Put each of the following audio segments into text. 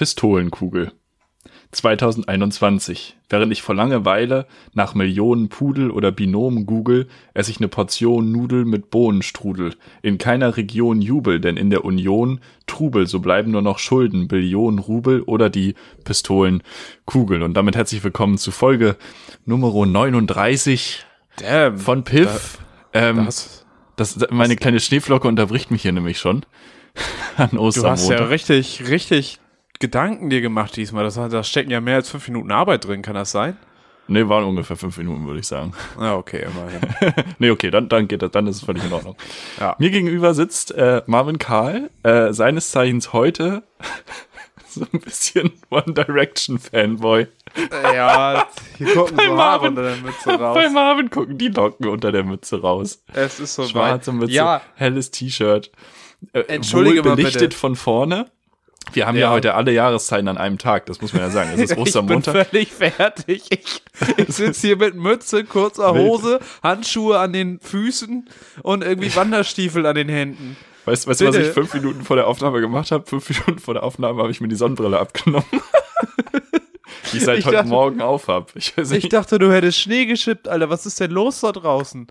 Pistolenkugel. 2021. Während ich vor Langeweile nach Millionen Pudel oder Binomen google, esse ich eine Portion Nudel mit Bohnenstrudel. In keiner Region Jubel, denn in der Union Trubel, so bleiben nur noch Schulden, Billionen Rubel oder die Pistolenkugel. Und damit herzlich willkommen zu Folge Nummer 39 Damn, von Piff. Da, ähm, das, das, meine kleine Schneeflocke unterbricht mich hier nämlich schon. An du hast ja richtig, richtig Gedanken dir gemacht diesmal. Das, da stecken ja mehr als fünf Minuten Arbeit drin, kann das sein? Nee, waren ungefähr fünf Minuten, würde ich sagen. Ja, okay, immerhin. nee, okay, dann, dann geht das, dann ist es völlig in Ordnung. Ja. Mir gegenüber sitzt äh, Marvin Karl, äh, seines Zeichens heute so ein bisschen One Direction Fanboy. ja, hier gucken Bei so Marvin- unter der Mütze raus. Bei Marvin gucken die Locken unter der Mütze raus. es ist so Schwarze weit. Mütze, Ja, helles T-Shirt. Äh, Entschuldige mal belichtet bitte. von vorne. Wir haben ja. Ja. heute alle Jahreszeiten an einem Tag, das muss man ja sagen. Es ist ich bin Ostermontag. völlig fertig. Ich, ich sitze hier mit Mütze, kurzer. Hose, Handschuhe an den Füßen und irgendwie Wanderstiefel an den Händen. Weißt du, was ich fünf Minuten vor der Aufnahme gemacht habe? Fünf Minuten vor der Aufnahme habe ich mir die Sonnenbrille abgenommen. die ich seit Ich heute dachte- Morgen auf habe. Ich Ich dachte, du hättest Schnee geschippt, Alter. Was ist denn los da draußen?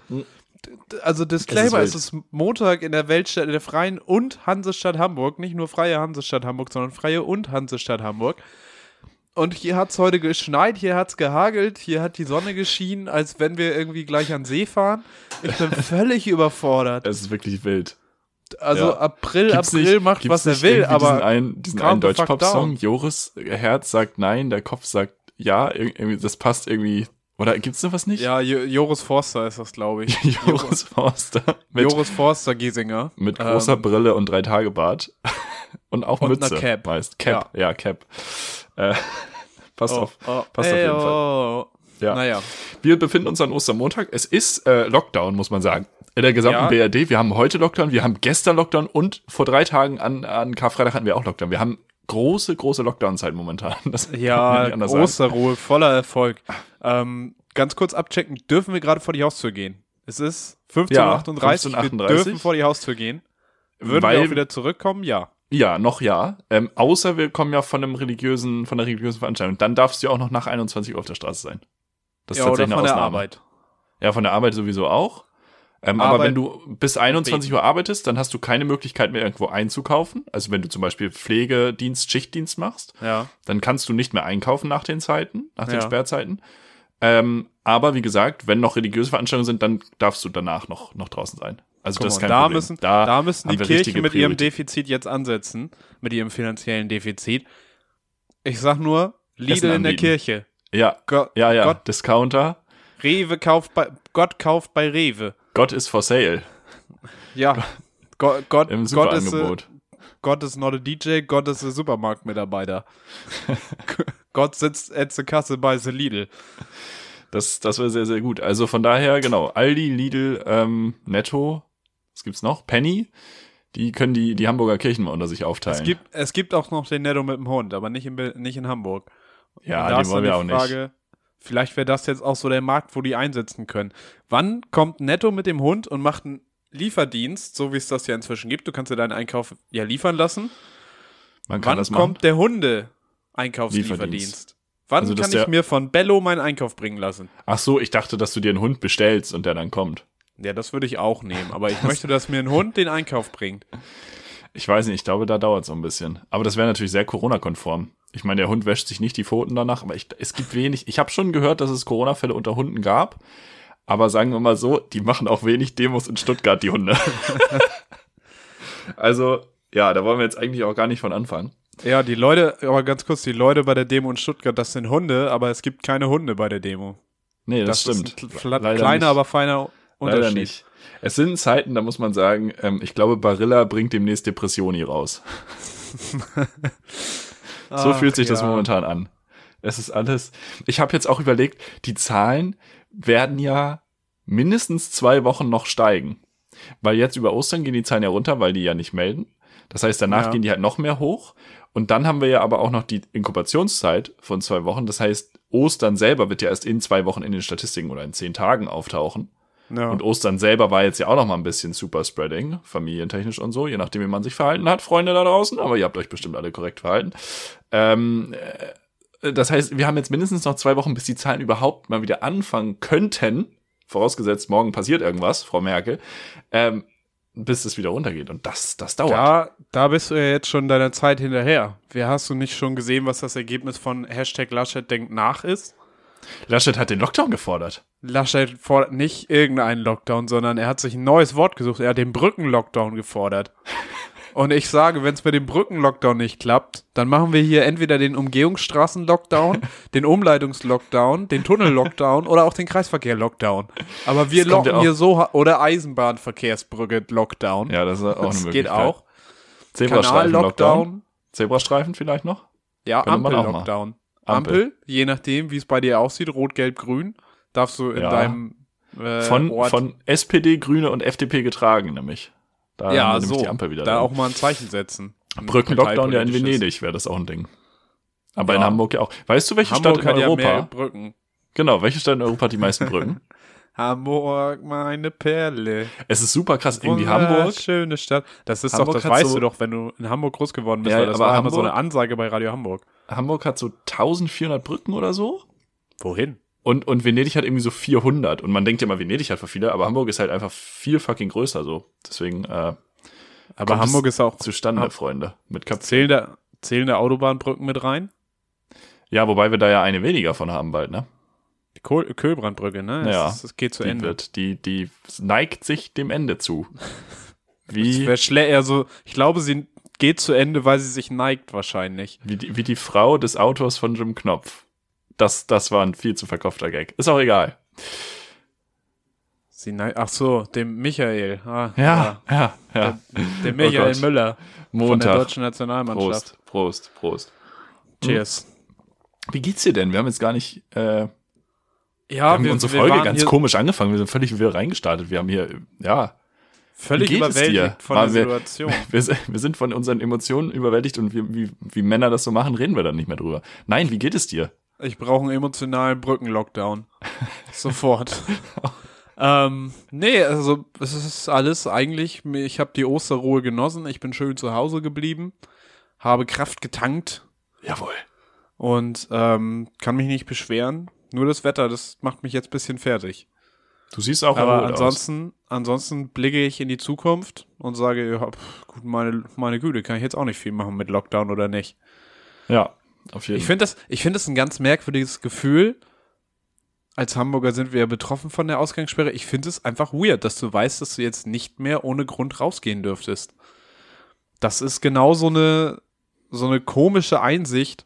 Also Disclaimer, Es es ist ist, Montag in der Weltstadt, in der Freien und Hansestadt Hamburg. Nicht nur Freie Hansestadt Hamburg, sondern Freie und Hansestadt Hamburg. Und hier hat es heute geschneit, hier hat es gehagelt, hier hat die Sonne geschienen, als wenn wir irgendwie gleich an See fahren. Ich bin völlig überfordert. Es ist wirklich wild. Also Ja. April, Gibt's April nicht- macht, was er will, aber diesen einen, diesen einen Deutsch-Pop-Song. Joris Herz sagt nein, der Kopf sagt ja, Ir- irgendwie, das passt irgendwie. Oder gibt's sowas nicht? ja, Jo- Joris Forster ist das, glaube ich. Joris Forster mit, Joris Forster Giesinger. mit großer Ähm, Brille und drei Tage Bart. und auch Und Mütze. Cap. Meist. Cap, ja, Cap. Äh, passt oh, auf. oh, passt auf ey, jeden Fall. oh. Ja. Naja. Wir befinden uns an Ostermontag. Es ist äh, Lockdown, muss man sagen. In der gesamten Ja. BRD. Wir haben heute Lockdown, wir haben gestern Lockdown und vor drei Tagen an, an Karfreitag hatten wir auch Lockdown. Wir haben große, große Lockdown-Zeit momentan. Das Ja, sagen. Osterruhe, voller Erfolg. Ähm, ganz kurz abchecken, dürfen wir gerade vor die Haustür gehen? Es ist 15.38 Ja, Uhr, wir 15:38. dürfen vor die Haustür gehen. Würden Weil- wir auch wieder zurückkommen? Ja. Ja, noch ja. Ähm, außer wir kommen ja von einem religiösen, von einer religiösen Veranstaltung. Dann darfst du ja auch noch nach 21 Uhr auf der Straße sein. Das ist ja oder tatsächlich von eine der Ausnahme. Arbeit. Ja, von der Arbeit sowieso auch. Ähm, aber wenn du bis 21 Uhr arbeitest, dann hast du keine Möglichkeit mehr irgendwo einzukaufen. Also wenn du zum Beispiel Pflegedienst, Schichtdienst machst, Ja. dann kannst du nicht mehr einkaufen nach den Zeiten, nach den Ja. Sperrzeiten. Ähm, aber wie gesagt, wenn noch religiöse Veranstaltungen sind, dann darfst du danach noch, noch draußen sein. Also Guck das ist kein da, Problem. müssen, da, müssen die Kirchen mit ihrem. Defizit jetzt ansetzen, mit ihrem finanziellen Defizit. Ich sag nur, Lidl in der. Kirche. Ja, Go ja, ja. Gott, Discounter. Rewe kauft bei, Gott kauft bei Rewe. Gott ist for sale Ja. Go, Gott, im Gott ist, äh, Superangebot. Gott ist not a DJ, Gott ist ein Supermarktmitarbeiter. Gott sitzt at the Kasse bei the Lidl. Das, das wäre sehr, sehr gut. Also von daher, genau, Aldi, Lidl, ähm, Netto, was gibt's noch? Penny, die können die, die Hamburger Kirchen mal unter sich aufteilen. Es gibt, es gibt auch noch den Netto mit dem Hund, aber nicht in, nicht in Hamburg. ja, ist wollen wir auch die nicht. Vielleicht wäre das jetzt auch so der Markt, wo die einsetzen können. Wann kommt Netto mit dem Hund und macht einen Lieferdienst, so wie es das ja inzwischen gibt? Du kannst dir deinen Einkauf ja liefern lassen. Man kann Wann das machen. kommt der Hunde-Einkaufslieferdienst? Lieferdienst. Wann Also, kann ich mir von Bello meinen Einkauf bringen lassen? Ach so, ich dachte, dass du dir einen Hund bestellst und der dann kommt. Ja, das würde ich auch nehmen, aber ich möchte, dass mir ein Hund den Einkauf bringt. Ich weiß nicht, ich glaube, da dauert es so ein bisschen. Aber das wäre natürlich sehr Corona-konform. Ich meine, der Hund wäscht sich nicht die Pfoten danach, aber ich, es gibt wenig. Ich habe schon gehört, dass es Corona-Fälle unter Hunden gab. Aber sagen wir mal so, die machen auch wenig Demos in Stuttgart, die Hunde. also, ja, da wollen wir jetzt eigentlich auch gar nicht von anfangen. Ja, die Leute, aber ganz kurz, die Leute bei der Demo in Stuttgart, das sind Hunde, aber es gibt keine Hunde bei der Demo. Nee, das, Das, stimmt. ist ein kleiner, nicht. aber feiner Unterschied. Leider nicht. Es sind Zeiten, da muss man sagen, ähm, ich glaube, Barilla bringt demnächst Depressioni raus. So Ach, fühlt sich das ja. momentan an. Es ist alles. Ich habe jetzt auch überlegt, die Zahlen werden ja mindestens zwei Wochen noch steigen. Weil jetzt über Ostern gehen die Zahlen ja runter, weil die ja nicht melden. Das heißt, danach Ja. gehen die halt noch mehr hoch. Und dann haben wir ja aber auch noch die Inkubationszeit von zwei Wochen. Das heißt, Ostern selber wird ja erst in zwei Wochen in den Statistiken oder in zehn Tagen auftauchen. Ja. Und Ostern selber war jetzt ja auch noch mal ein bisschen Superspreading, familientechnisch und so, je nachdem, wie man sich verhalten hat, Freunde da draußen. Aber ihr habt euch bestimmt alle korrekt verhalten. Ähm, äh, das heißt, wir haben jetzt mindestens noch zwei Wochen, bis die Zahlen überhaupt mal wieder anfangen könnten. Vorausgesetzt, morgen passiert irgendwas, Frau Merkel. Ähm, bis es wieder runtergeht. Und das, das dauert. Da, da bist du ja jetzt schon deiner Zeit hinterher. Wer hast du nicht schon gesehen, was das Ergebnis von Hashtag Laschet denkt nach ist? Laschet hat den Lockdown gefordert. Laschet fordert nicht irgendeinen Lockdown, sondern er hat sich ein neues Wort gesucht. Er hat den Brückenlockdown gefordert. Und ich sage, wenn es mit dem Brückenlockdown nicht klappt, dann machen wir hier entweder den Umgehungsstraßen-Lockdown, den Umleitungs-Lockdown, den Tunnel-Lockdown oder auch den Kreisverkehr-Lockdown. Aber wir Das locken ja hier so, oder Eisenbahnverkehrsbrücke-Lockdown. Ja, das ist auch eine das Möglichkeit. geht auch. Zebrastreifen-Lockdown. Zebrastreifen vielleicht noch? Ja, Ampel-Lockdown. Ampel. Ampel, je nachdem, wie es bei dir aussieht, rot, gelb, grün, darfst du in Ja. deinem äh, Von, Ort von SPD, Grüne und FDP getragen, nämlich. Da ja, so, die Ampel wieder. da drin. auch mal ein Zeichen setzen. Brückenlockdown ja in. Venedig wäre das auch ein Ding. Aber in Ja. Hamburg ja auch. Weißt du, welche Hamburg Stadt in ja Europa? mehr Brücken. genau, welche Stadt in Europa hat die meisten Brücken? Hamburg, meine Perle. es ist super krass. Irgendwie Hamburg. Schöne Stadt. Das ist Hamburg doch, das weißt so- du doch, wenn du in Hamburg groß geworden bist, Ja, weil das war immer so Hamburg- eine Ansage bei Radio Hamburg. Hamburg hat so 1400 Brücken oder so. Wohin? Und, und Venedig hat irgendwie so 400. Und man denkt ja mal, Venedig hat für viele, aber Hamburg ist halt einfach viel fucking größer so. Deswegen, äh, Aber Hamburg ist auch zustande, Ham- Freunde. Mit Köpfen. zählende, zählende Autobahnbrücken mit rein. Ja, wobei wir da ja eine weniger von haben bald, ne? Die Kohl Köhlbrandbrücke, ne? Ja. Es, es geht zu die Ende. wird, die, die neigt sich dem Ende zu. Wie, also ich glaube, sie geht zu Ende, weil sie sich neigt wahrscheinlich. wie, die, wie die Frau des Autors von Jim Knopf. Das, das war ein viel zu verkaufter Gag. Ist auch egal. Sie neigt, ach so, dem Michael. Ah, Ja, ja, ja. Der, der Michael Gott. Müller von der Montag. deutschen Nationalmannschaft. Prost, Prost, Prost. Cheers. Wie geht's dir denn? Wir haben jetzt gar nicht, äh, wir Ja, haben wir, unsere wir Folge ganz komisch angefangen. Wir sind völlig wirr reingestartet. Wir haben hier, ja, völlig überwältigt von der wir- Situation. wir, sind- wir sind von unseren Emotionen überwältigt und wie, wie, wie Männer das so machen, reden wir dann nicht mehr drüber. Nein, wie geht es dir? Ich brauche einen emotionalen Brückenlockdown. Sofort. ähm, nee, also es ist alles eigentlich, ich habe die Osterruhe genossen, ich bin schön zu Hause geblieben, habe Kraft getankt Jawohl. und ähm, kann mich nicht beschweren. Nur das Wetter, das macht mich jetzt ein bisschen fertig. Du siehst auch Aber erholt aus. ansonsten, ansonsten blicke ich in die Zukunft und sage, ja, pf, gut, meine, meine Güte, kann ich jetzt auch nicht viel machen mit Lockdown oder nicht. Ja, auf jeden Ich finde das, ich finde das ein ganz merkwürdiges Gefühl. Als Hamburger sind wir ja betroffen von der Ausgangssperre. Ich finde es einfach weird, dass du weißt, dass du jetzt nicht mehr ohne Grund rausgehen dürftest. Das ist genau so eine, so eine komische Einsicht.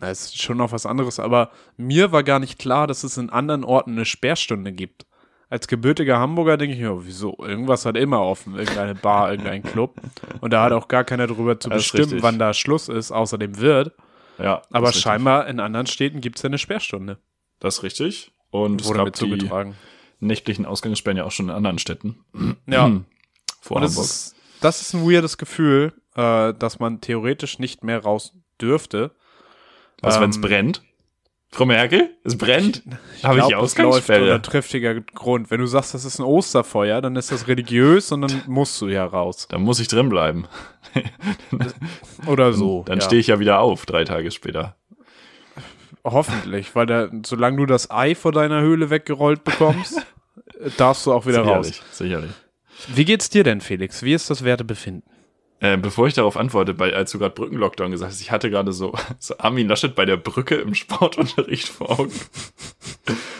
Na, es ist schon noch was anderes, aber mir war gar nicht klar, dass es in anderen Orten eine Sperrstunde gibt. Als gebürtiger Hamburger denke ich mir, wieso? Irgendwas hat immer offen, irgendeine Bar, irgendein Club. Und da hat auch gar keiner darüber zu Das bestimmen, wann da Schluss ist, außer dem Wirt. Ja, Aber das ist richtig. scheinbar in anderen Städten gibt es ja eine Sperrstunde. Das ist richtig. Und es Wurde mir die zugetragen. nächtlichen Ausgangssperren ja auch schon in anderen Städten. Ja. Vor Und Hamburg. ist, das ist ein weirdes Gefühl, äh, dass man theoretisch nicht mehr raus dürfte. Was, ähm, wenn's brennt? Frau Merkel, es brennt? Habe ich glaub, die das läuft triftiger Grund. Wenn du sagst, das ist ein Osterfeuer, dann ist das religiös und dann musst du ja raus. Da muss ich drin bleiben. Oder so. Dann ja. stehe ich ja wieder auf, drei Tage später. Hoffentlich, weil da, solange du das Ei vor deiner Höhle weggerollt bekommst, darfst du auch wieder raus. sicherlich, sicherlich. Wie geht's dir denn, Felix? Wie ist das Wertebefinden? Äh, bevor ich darauf antworte, weil, als du gerade Brückenlockdown gesagt hast, ich hatte gerade so, so Armin Laschet bei der Brücke im Sportunterricht vor Augen.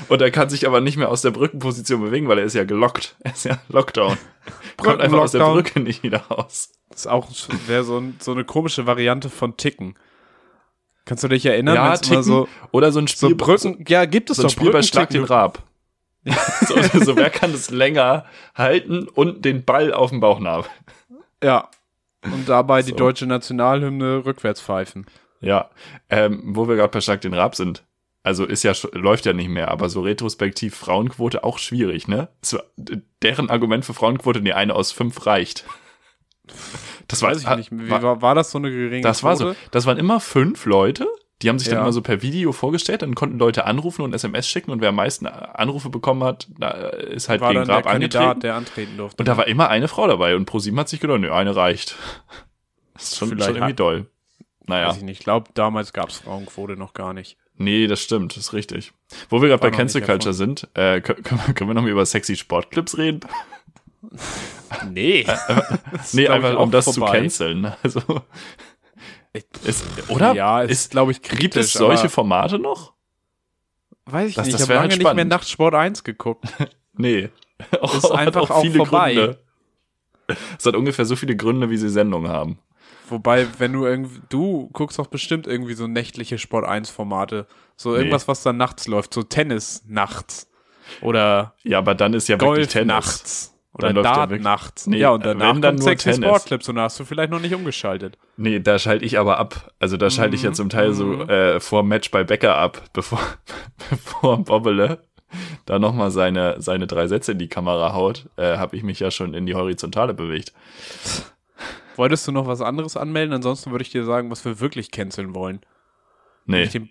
Und er kann sich aber nicht mehr aus der Brückenposition bewegen, weil er ist ja gelockt. Er ist ja Lockdown. Kommt einfach aus der. Brücke nicht wieder raus. Das ist auch wäre so, ein, so eine komische Variante von Ticken. Kannst du dich erinnern? Ja, ticken. so, Oder so ein Spiel, so Brücken, ja, gibt es so ein doch Spiel bei Schlag den Brückenticken. Rab. so, so, wer kann es länger halten und den Ball auf dem Bauchnabel? Ja. Und dabei die So. deutsche Nationalhymne rückwärts pfeifen. Ja, ähm, wo wir gerade bei Schlag den Rab sind. Also ist ja läuft ja nicht mehr, aber so retrospektiv Frauenquote auch schwierig, ne? War, deren Argument für Frauenquote, nee, eine aus fünf reicht. Das Weiß ich nicht. Wie War, war, das so eine geringe das war so. Quote? Das waren immer fünf Leute, Die haben sich dann Ja. immer so per Video vorgestellt, dann konnten Leute anrufen und SMS schicken und wer am meisten Anrufe bekommen hat, da ist halt War gegen dann der Grab angetreten. Kandidat, der antreten durfte. Und da war immer eine Frau dabei und ProSieben hat sich gedacht, nö, eine reicht. Das ist schon, Vielleicht schon irgendwie hat- doll. Naja, Weiß ich nicht. Ich glaube, damals gab es Frauenquote noch gar nicht. nee, das stimmt, das ist richtig. Wo wir gerade bei Cancel Culture sind, äh, können, können wir- können wir noch mal über sexy Sportclips reden? Nee. Nee, einfach um das zu vorbei. canceln. Also, ist, oder? Ja, ist, ist, glaube ich, gibt es kritisch, solche Formate noch? Weiß ich Das- nicht. das Ich habe wär lange halt nicht mehr. Nachtsport 1 geguckt. Nee. Auch, Ist einfach auch vorbei. Es hat ungefähr so viele Gründe, wie sie Sendungen haben. Wobei, wenn du irgendwie, du guckst doch bestimmt irgendwie so nächtliche Sport 1 Formate. So irgendwas, was dann nachts läuft. So Tennis nachts. Oder Ja, aber dann ist ja wirklich Golf Tennis. nachts. Oder Dann Dart wirklich- nachts. Nee, ja, und danach wenn dann kommt nur sexy Tennis. Sportclips und da hast du vielleicht noch nicht umgeschaltet. Nee, da schalte ich aber ab. Also da schalte ich ja zum Teil so Mhm. äh, vor Match bei Becker ab, bevor, bevor Bobbele da nochmal seine, seine drei Sätze in die Kamera haut, äh, habe ich mich ja schon in die Horizontale bewegt. Wolltest du noch was anderes anmelden? Ansonsten würde ich dir sagen, was wir wirklich canceln wollen. Nee, Den,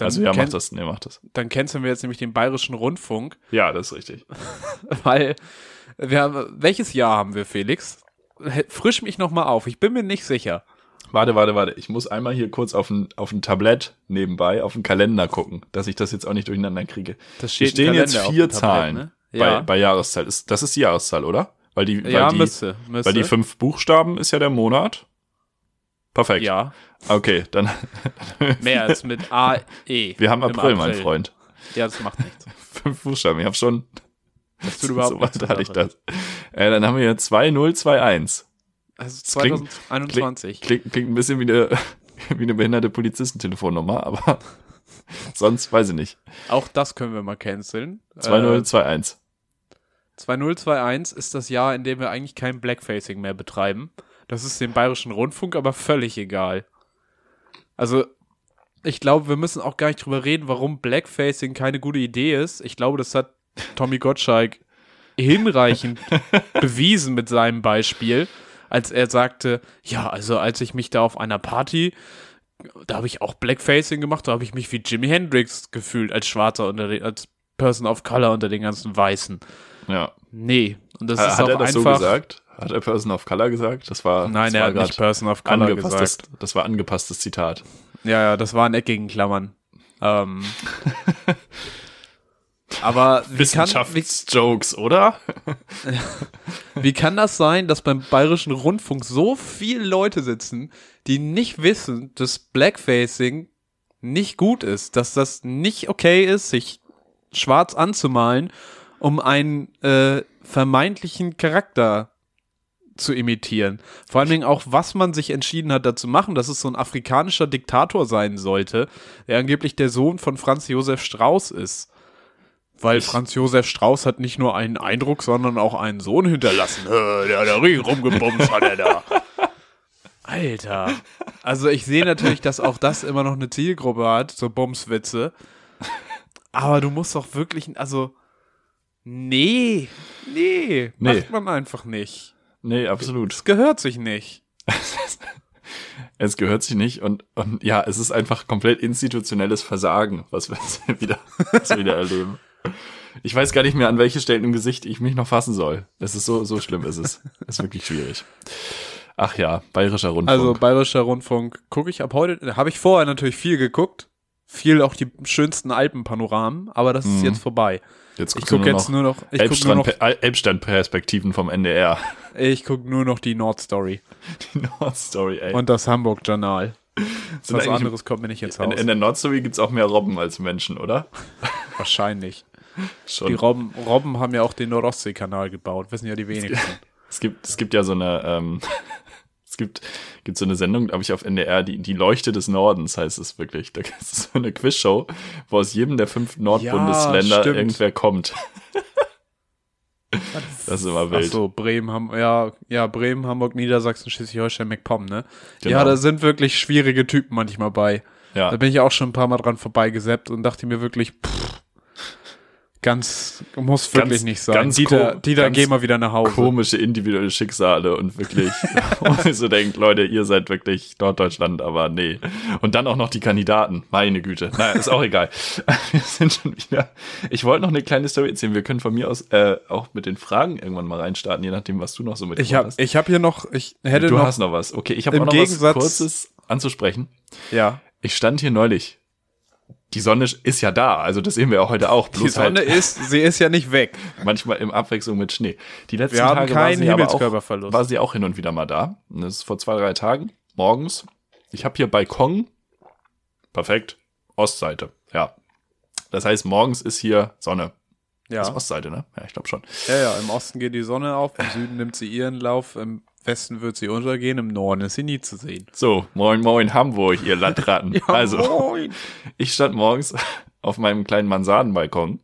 also ja, mach das, nee, mach das. dann canceln wir jetzt nämlich den Bayerischen Rundfunk, Ja, das ist richtig. weil wir haben, welches Jahr haben wir, Felix? Frisch mich noch mal auf. Ich bin mir nicht sicher. Warte, warte, warte. Ich muss einmal hier kurz auf ein, auf ein Tablett nebenbei, auf den Kalender gucken, dass ich das jetzt auch nicht durcheinander kriege. Das Hier steht im stehen jetzt vier Tablett, Zahlen ne? bei, Ja, bei Jahreszahl. Ist, das ist die Jahreszahl, oder? Weil die, weil ja die, müsste, müsste. weil die fünf Buchstaben ist ja der Monat. Perfekt. ja, Okay, dann mehr als mit A, E. wir haben Im April, mein Freund. Ja, das macht nichts. Fünf Buchstaben. Ich habe schon. Das tut überhaupt so nichts hatte ich das. Äh, dann haben wir hier 2021. Also klingt- 2021. Klingt, klingt ein bisschen wie eine, wie eine behinderte Polizistentelefonnummer, aber sonst weiß ich nicht. Auch das können wir mal canceln. Äh, 2021. 2021 ist das Jahr, in dem wir eigentlich kein Blackfacing mehr betreiben. Das ist dem Bayerischen Rundfunk aber völlig egal. Also, ich glaube, wir müssen auch gar nicht drüber reden, warum Blackfacing keine gute Idee ist. Ich glaube, das hat Tommy Gottschalk hinreichend bewiesen mit seinem Beispiel, als er sagte, ja, also als ich mich da auf einer Party, da habe ich auch Blackfacing gemacht, da habe ich mich wie Jimi Hendrix gefühlt als Schwarzer unter den, als Person of Color unter den ganzen Weißen. Ja. Nee, und das Hat ist hat auch er das so einfach. gesagt? Hat er Person of Color gesagt? Das war, Nein, das er war hat nicht Person of Color gesagt. Das war angepasstes Zitat. Ja, ja, das waren eckigen Klammern. Ähm, aber Wissenschaftsjokes, oder? wie kann das sein, dass beim Bayerischen Rundfunk so viele Leute sitzen, die nicht wissen, dass Blackfacing nicht gut ist, dass das nicht okay ist, sich schwarz anzumalen, um einen äh, vermeintlichen Charakter zu imitieren. Vor allen Dingen auch, was man sich entschieden hat, da zu machen, dass es so ein afrikanischer Diktator sein sollte, der angeblich der Sohn von Franz Josef Strauß ist. Weil Franz Josef Strauß hat nicht nur einen Eindruck, sondern auch einen Sohn hinterlassen. Der hat da richtig rumgebumst, hat er da. Alter. Also ich sehe natürlich, dass auch das immer noch eine Zielgruppe hat, so Bumswitze. Aber du musst doch wirklich, also, nee, nee, Nee. macht man einfach nicht. Nee, absolut. Es gehört sich nicht. Es gehört sich nicht und, und ja, es ist einfach komplett institutionelles Versagen, was wir jetzt wieder, was wir wieder erleben. Ich weiß gar nicht mehr, an welche Stellen im Gesicht ich mich noch fassen soll. Es ist so, so schlimm ist es. Es ist wirklich schwierig. Ach ja, bayerischer Rundfunk. Also Bayerischer Rundfunk gucke ich ab heute, habe ich vorher natürlich viel geguckt, viel auch die schönsten Alpenpanoramen, aber das ist Mhm. jetzt vorbei. jetzt Ich gucke jetzt nur noch, ich gucke nur noch, Elbstrand, Elbstrand-Perspektiven vom NDR. ich guck nur noch die Nordstory Die Nordstory, ey. und das Hamburg Journal. Was anderes kommt mir nicht ins in, Haus. in der Nordstory gibt's auch mehr Robben als Menschen, oder? Wahrscheinlich. Die Schon. Robben, Robben haben ja auch den Nordostsee-Kanal gebaut, wissen ja die wenigsten. Es gibt, es gibt ja so eine, ähm, es gibt, gibt so eine Sendung, glaube ich, auf NDR, die, die Leuchte des Nordens heißt es wirklich. Da ist so eine Quizshow, wo aus jedem der fünf Nordbundesländer stimmt. irgendwer kommt. Das ist immer Ach wild. so, Bremen, Ham ja, ja, Bremen, Hamburg, Niedersachsen, Schleswig-Holstein, MacPom, ne? Genau. Ja, da sind wirklich schwierige Typen manchmal bei. Ja. Da bin ich auch schon ein paar Mal dran vorbeigesappt und dachte mir wirklich, pff, Ganz, muss wirklich Ganz- nicht sein. ganz Dieter, Dieter geh mal wieder nach Hause. Komische individuelle Schicksale und wirklich, ich so denkt, Leute, ihr seid wirklich Norddeutschland, aber nee. Und dann auch noch die Kandidaten. Meine Güte. Naja, ist auch egal. Wir sind schon wieder. Ich wollte noch eine kleine Story erzählen. Wir können von mir aus äh, auch mit den Fragen irgendwann mal reinstarten, je nachdem, was du noch so mit Ich habe ich hab hier noch, ich hätte Du noch, hast noch was. Okay, ich habe auch noch Gegensatz- was Kurzes anzusprechen. ja. Ich stand hier neulich. Die Sonne ist ja da, also das sehen wir auch heute auch. Die Sonne halt ist, sie ist ja nicht weg. manchmal in Abwechslung mit Schnee. Die letzten Wir haben Tage war keinen sie aber auch, Himmelskörperverlust. war sie auch hin und wieder mal da. Und Das ist vor zwei, drei Tagen, morgens. Ich habe hier Balkon. Perfekt. Ostseite, ja. Das heißt, morgens ist hier Sonne. Das ist Ja. Ostseite, ne? Ja, ich glaube schon. ja, ja, im Osten geht die Sonne auf, im Süden nimmt sie ihren Lauf, im Westen wird sie untergehen, im Norden ist sie nie zu sehen. So, moin, moin, Hamburg, ihr Landratten. also, moin. ich stand morgens auf meinem kleinen Mansardenbalkon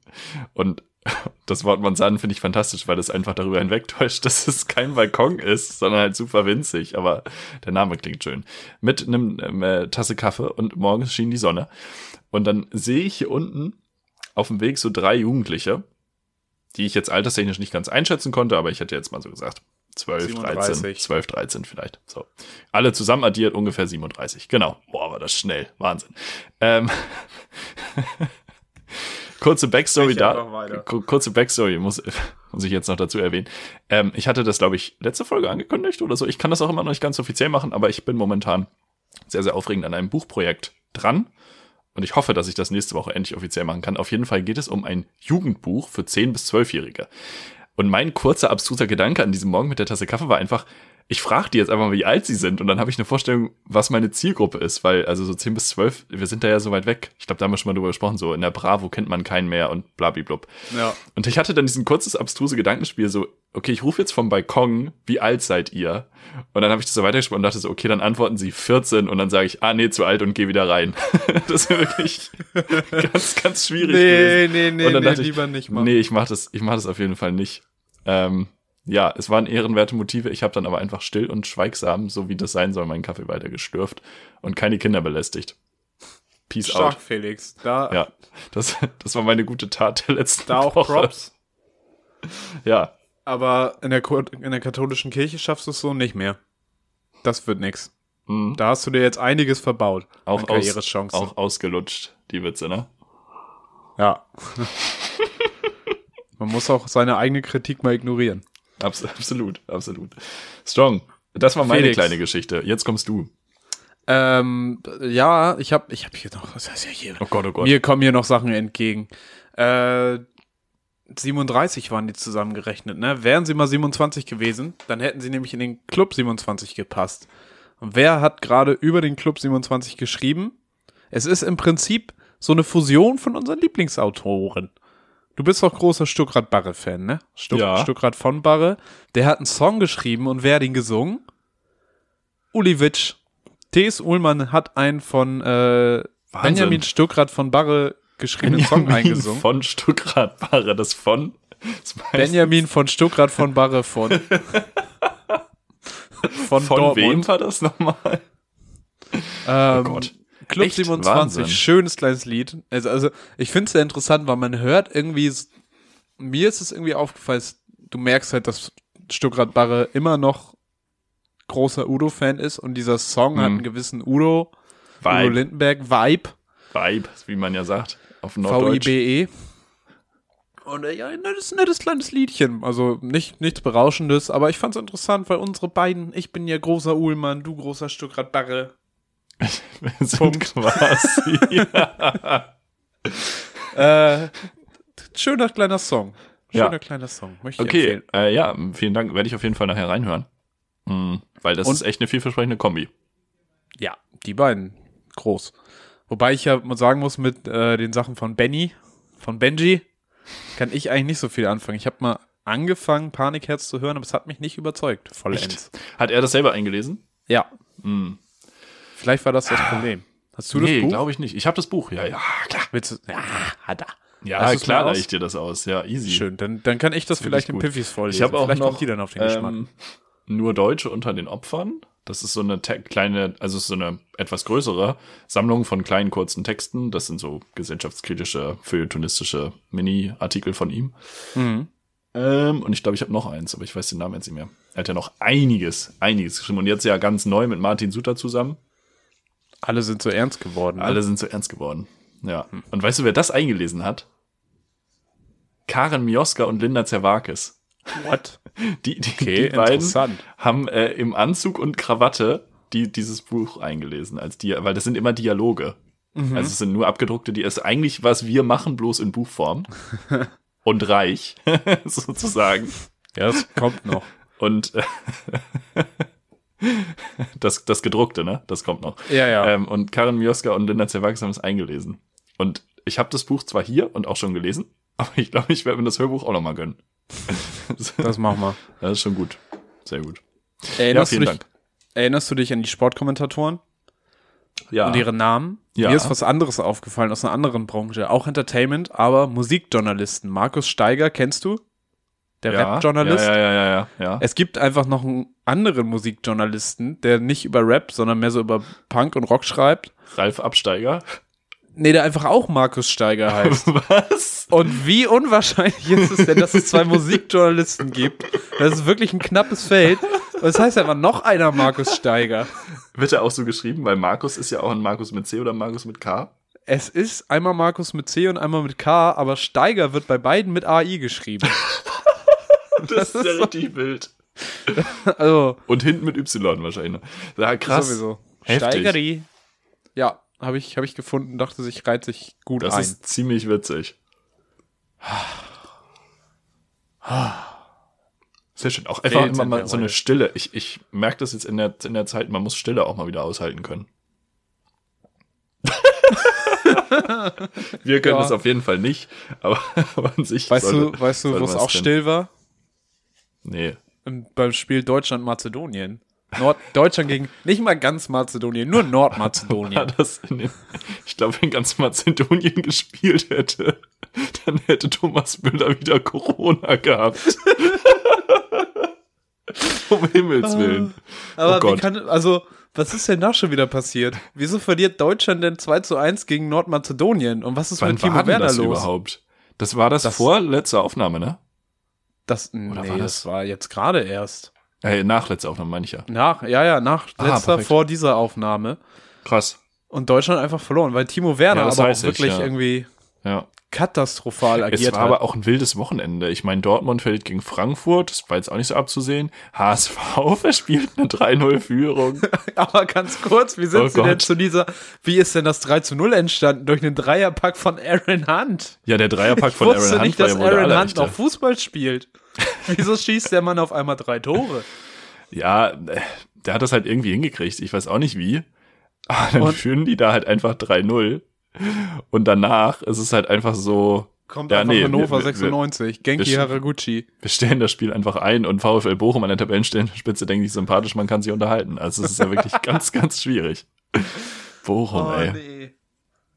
und das Wort Mansarden finde ich fantastisch, weil es einfach darüber hinwegtäuscht, dass es kein Balkon ist, sondern halt super winzig. Aber der Name klingt schön. Mit einem ähm, äh, Tasse Kaffee und morgens schien die Sonne. Und dann sehe ich hier unten auf dem Weg so drei Jugendliche, die ich jetzt alterstechnisch nicht ganz einschätzen konnte, aber ich hätte jetzt mal so gesagt 12, 13, 37. 12, 13 vielleicht. So. Alle zusammen addiert ungefähr 37. Genau. Boah, war das schnell. Wahnsinn. Ähm, kurze Backstory da. Kurze Backstory muss, muss ich jetzt noch dazu erwähnen. Ähm, ich hatte das, glaube ich, letzte Folge angekündigt oder so. Ich kann das auch immer noch nicht ganz offiziell machen, aber ich bin momentan sehr, sehr aufregend an einem Buchprojekt dran. Und ich hoffe, dass ich das nächste Woche endlich offiziell machen kann. Auf jeden Fall geht es um ein Jugendbuch für 10- bis 12-Jährige. Und mein kurzer, abstruser Gedanke an diesem Morgen mit der Tasse Kaffee war einfach, ich frage die jetzt einfach mal, wie alt sie sind. Und dann habe ich eine Vorstellung, was meine Zielgruppe ist. Weil, also so 10 bis 12, wir sind da ja so weit weg. Ich glaube, da haben wir schon mal drüber gesprochen. So in der Bravo kennt man keinen mehr und blablablub. Ja. Und ich hatte dann diesen kurzes, abstruse Gedankenspiel so, okay, ich rufe jetzt vom Balkon, wie alt seid ihr? Und dann habe ich das so weitergesprochen und dachte so, okay, dann antworten sie 14 und dann sage ich, ah nee, zu alt und geh wieder rein. das ist wirklich ganz, ganz schwierig gewesen. Nee, nee, nee, Und dann nee dachte ich, lieber nicht machen. Nee, ich mach das, ich mach das auf jeden Fall nicht. Ähm, ja, es waren ehrenwerte Motive. Ich habe dann aber einfach still und schweigsam, so wie das sein soll, meinen Kaffee weiter geschlürft und keine Kinder belästigt. Peace Stark, out. Felix. Da, Ja, das, das war meine gute Tat der letzten da auch Woche. Props. Ja, Aber in der, in der katholischen Kirche schaffst du es so nicht mehr. Das wird nix. mhm. Da hast du dir jetzt einiges verbaut. auch, aus, auch ausgelutscht, die Witze, ne? Ja. Man muss auch seine eigene Kritik mal ignorieren. Abs absolut, absolut. Strong. Das war meine Felix. kleine Geschichte. Jetzt kommst du. Ähm, ja, ich habe ich hab hier noch, was heißt ja hier? Oh Gott, oh Gott. Mir kommen hier noch Sachen entgegen. Äh, 37 waren die zusammengerechnet, ne? Wären sie mal 27 gewesen, dann hätten sie nämlich in den Club 27 gepasst. Und wer hat gerade über den Club 27 geschrieben? Es ist im Prinzip so eine Fusion von unseren Lieblingsautoren. Du bist doch großer Stuckrad Barre-Fan, ne? Stuck, Ja. Stuckrad von Barre. Der hat einen Song geschrieben und wer hat ihn gesungen? Uli Witsch. T.S. Ullmann hat einen von äh. Benjamin Stuckrad von Barre geschriebenen Song Benjamin eingesungen. Von Stuckrad Barre, das von. Das Benjamin von Stuckrad von Barre von. von, Von wem Dortmund. war das nochmal? Ähm, Oh Gott. Club Echt 27, Wahnsinn. schönes kleines Lied. Also, also ich finde es sehr interessant, weil man hört irgendwie, mir ist es irgendwie aufgefallen, es- du merkst halt, dass Stuckrad Barre immer noch großer Udo-Fan ist und dieser Song hat Mhm. einen gewissen Udo, Udo Vibe. Lindenberg Vibe. Vibe, wie man ja sagt. Auf Norddeutsch. V-I-B-E. Und ja, ein nettes, nettes kleines Liedchen. Also nicht, nichts Berauschendes, aber ich fand's interessant, weil unsere beiden, ich bin ja großer Uhlmann, du großer Stuckrad Barre. Wir sind quasi. ja. Äh, schöner kleiner Song. Ja. Schöner kleiner Song. Möchte ich Okay, äh, ja, vielen Dank. Werde ich auf jeden Fall nachher reinhören. Mhm, weil das Und- ist echt eine vielversprechende Kombi. Ja, die beiden. Groß. Wobei ich ja mal sagen muss, mit äh, den Sachen von Benny, von Benji, kann ich eigentlich nicht so viel anfangen. Ich habe mal angefangen, Panikherz zu hören, aber es hat mich nicht überzeugt. Vollends. Hat er das selber eingelesen? Ja. Mhm. Vielleicht war das das Problem. Hast du das nee, Buch? glaube ich nicht. Ich habe das Buch. Ja, ja, klar. Willst du? Ja, hat er. Ja, klar aus? ich dir das aus. Ja, easy. Schön, dann, dann kann ich das Finde vielleicht in gut. Piffis vorlesen. Ich habe auch vielleicht noch kommt die dann auf den Geschmack. ähm, nur Deutsche unter den Opfern. Das ist so eine kleine, also so eine etwas größere Sammlung von kleinen kurzen Texten. Das sind so gesellschaftskritische, feuilletonistische Mini-Artikel von ihm. Mhm. Ähm, und ich glaube, ich habe noch eins, aber ich weiß den Namen jetzt nicht mehr. Er hat ja noch einiges, einiges geschrieben. Und jetzt ja ganz neu mit Martin Suter zusammen. Alle sind so ernst geworden. Ne? Alle sind so ernst geworden. Ja. Und weißt du, wer das eingelesen hat? Karen Mioska und Linda Zerwakis. What? Die, die, Okay, die beiden haben äh, im Anzug und Krawatte die, dieses Buch eingelesen, als die, weil das sind immer Dialoge. Mhm. Also es sind nur abgedruckte, die ist eigentlich, was wir machen, bloß in Buchform. und reich, sozusagen. Ja, das kommt noch. Und äh, das, das gedruckte, ne? Das kommt noch. Ja, ja. Ähm, und Karen Mioska und Linda Zerwakis haben es eingelesen. Und ich habe das Buch zwar hier und auch schon gelesen, aber ich glaube, ich werde mir das Hörbuch auch noch mal gönnen. das machen wir. Das ist schon gut. Sehr gut. Erinnerst, ja, du vielen dich, erinnerst du dich an die Sportkommentatoren Ja. und ihre Namen? Ja. Mir ist was anderes aufgefallen aus einer anderen Branche. Auch Entertainment, aber Musikjournalisten. Markus Steiger, kennst du? Der ja, Rap-Journalist? Ja, ja, ja, ja, ja. Es gibt einfach noch einen anderen Musikjournalisten, der nicht über Rap, sondern mehr so über Punk und Rock schreibt. Ralf Absteiger. Nee, der einfach auch Markus Steiger heißt. Was? Und wie unwahrscheinlich ist es denn, dass es zwei Musikjournalisten gibt? Das ist wirklich ein knappes Feld. Und das heißt einfach noch einer Markus Steiger. Wird er auch so geschrieben? Weil Markus ist ja auch ein Markus mit C oder Markus mit K. Es ist einmal Markus mit C und einmal mit K, aber Steiger wird bei beiden mit AI geschrieben. Das, ist ja richtig wild. Also, Und hinten mit Y wahrscheinlich. Ja, krass. sowieso. Heftig. Steigeri. Ja, habe ich, hab ich gefunden, dachte sich, reiht sich gut Das ein. ist ziemlich witzig. Sehr schön. Auch einfach Fehlt immer mal so eine. Stille. Ich, ich merke das jetzt in der, in der Zeit, man muss Stille auch mal wieder aushalten können. Wir können Ja. es auf jeden Fall nicht, aber, aber an sich. weißt sollte- du, weißt du, wo es auch still war? Nee. Im, beim Spiel Deutschland-Mazedonien. Nord Deutschland gegen, nicht mal ganz Mazedonien, nur Nordmazedonien. das in dem, ich glaube, wenn ganz Mazedonien gespielt hätte, dann hätte Thomas Müller wieder Corona gehabt. um Himmels Willen. Aber oh Gott. wie kann, also, was ist denn da schon wieder passiert? Wieso verliert Deutschland denn 2 zu 1 gegen Nordmazedonien? Und was ist Wann mit Timo war Werner das los? überhaupt? Das war das, Das- vor letzter Aufnahme, ne? Das, nee, war das? das- war jetzt gerade erst. Äh, nach letzter Aufnahme meine ich ja. Nach, ja, ja, nach Ah, letzter, perfekt. vor dieser Aufnahme. Krass. Und Deutschland einfach verloren, weil Timo Werner Ja, aber auch weiß ich, wirklich ja. irgendwie Ja. Katastrophal agiert Es war hat. aber auch ein wildes Wochenende. Ich meine, Dortmund verliert gegen Frankfurt. Das war jetzt auch nicht so abzusehen. HSV verspielt eine 3-0-Führung. Aber ganz kurz, wie sind Oh Sie denn zu dieser, wie ist denn das 3 zu 0 entstanden? Durch einen Dreierpack von Aaron Hunt. Ja, der Dreierpack Ich von Aaron Hunt nicht, war dass Aaron Hunt noch Fußball spielt. Wieso schießt der Mann auf einmal drei Tore? Ja, der hat das halt irgendwie hingekriegt. Ich weiß auch nicht wie. Aber dann Und- führen die da halt einfach 3-0. Und danach ist es halt einfach so, Kommt Ja, einfach nee, Hannover wir- wir- 96, Genki wir- Haraguchi. wir stellen das Spiel einfach ein und VfL Bochum an der Tabellenspitze denkt sich sympathisch, man kann sich unterhalten. Also es ist ja wirklich ganz, ganz schwierig. Bochum, ey. Oh, nee.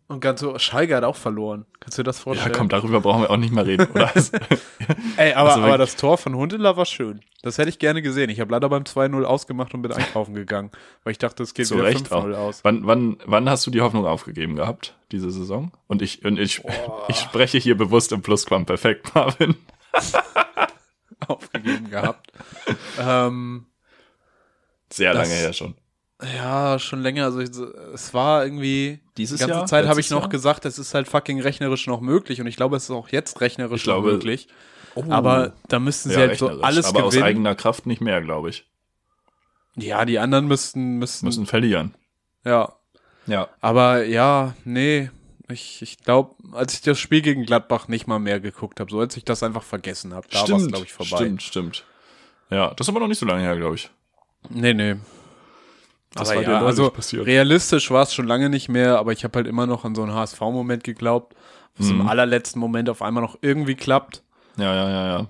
Und ganz so, Scheiger hat auch verloren. Kannst du dir das Ja, vorstellen? komm, darüber brauchen wir auch nicht mehr reden, oder? Also, Ey, aber, Also aber das Tor von Hundeler war schön. Das hätte ich gerne gesehen. Ich habe leider beim 2-0 ausgemacht und bin einkaufen gegangen, weil ich dachte, es geht wieder Recht 5-0 aus. wann, wann, wann hast du die Hoffnung aufgegeben gehabt, diese Saison? Und ich, und ich, ich spreche hier bewusst im Plusquamperfekt, Marvin. aufgegeben gehabt. ähm, Sehr lange her schon. Ja, schon länger. Also ich, es war irgendwie Dieses die ganze Jahr? Zeit habe ich noch Jahr? gesagt, es ist halt fucking rechnerisch noch möglich und ich glaube, es ist auch jetzt rechnerisch glaube- noch möglich. Aber da müssten sie halt so alles Aber aus gewinnen. eigener Kraft nicht mehr, glaube ich. Ja, die anderen müssten müssten, Müssen verlieren. ja. Ja. Aber ja, nee, ich, ich glaube, als ich das Spiel gegen Gladbach nicht mal mehr geguckt habe, so als ich das einfach vergessen habe, da war es glaube ich vorbei. Stimmt, stimmt. Ja, das ist aber noch nicht so lange her, glaube ich. Nee, nee. Das aber war dir ja, neulich also passiert. realistisch war es schon lange nicht mehr, aber ich habe halt immer noch an so einen HSV-Moment geglaubt, was Mhm. im allerletzten Moment auf einmal noch irgendwie klappt. Ja, ja, ja, ja.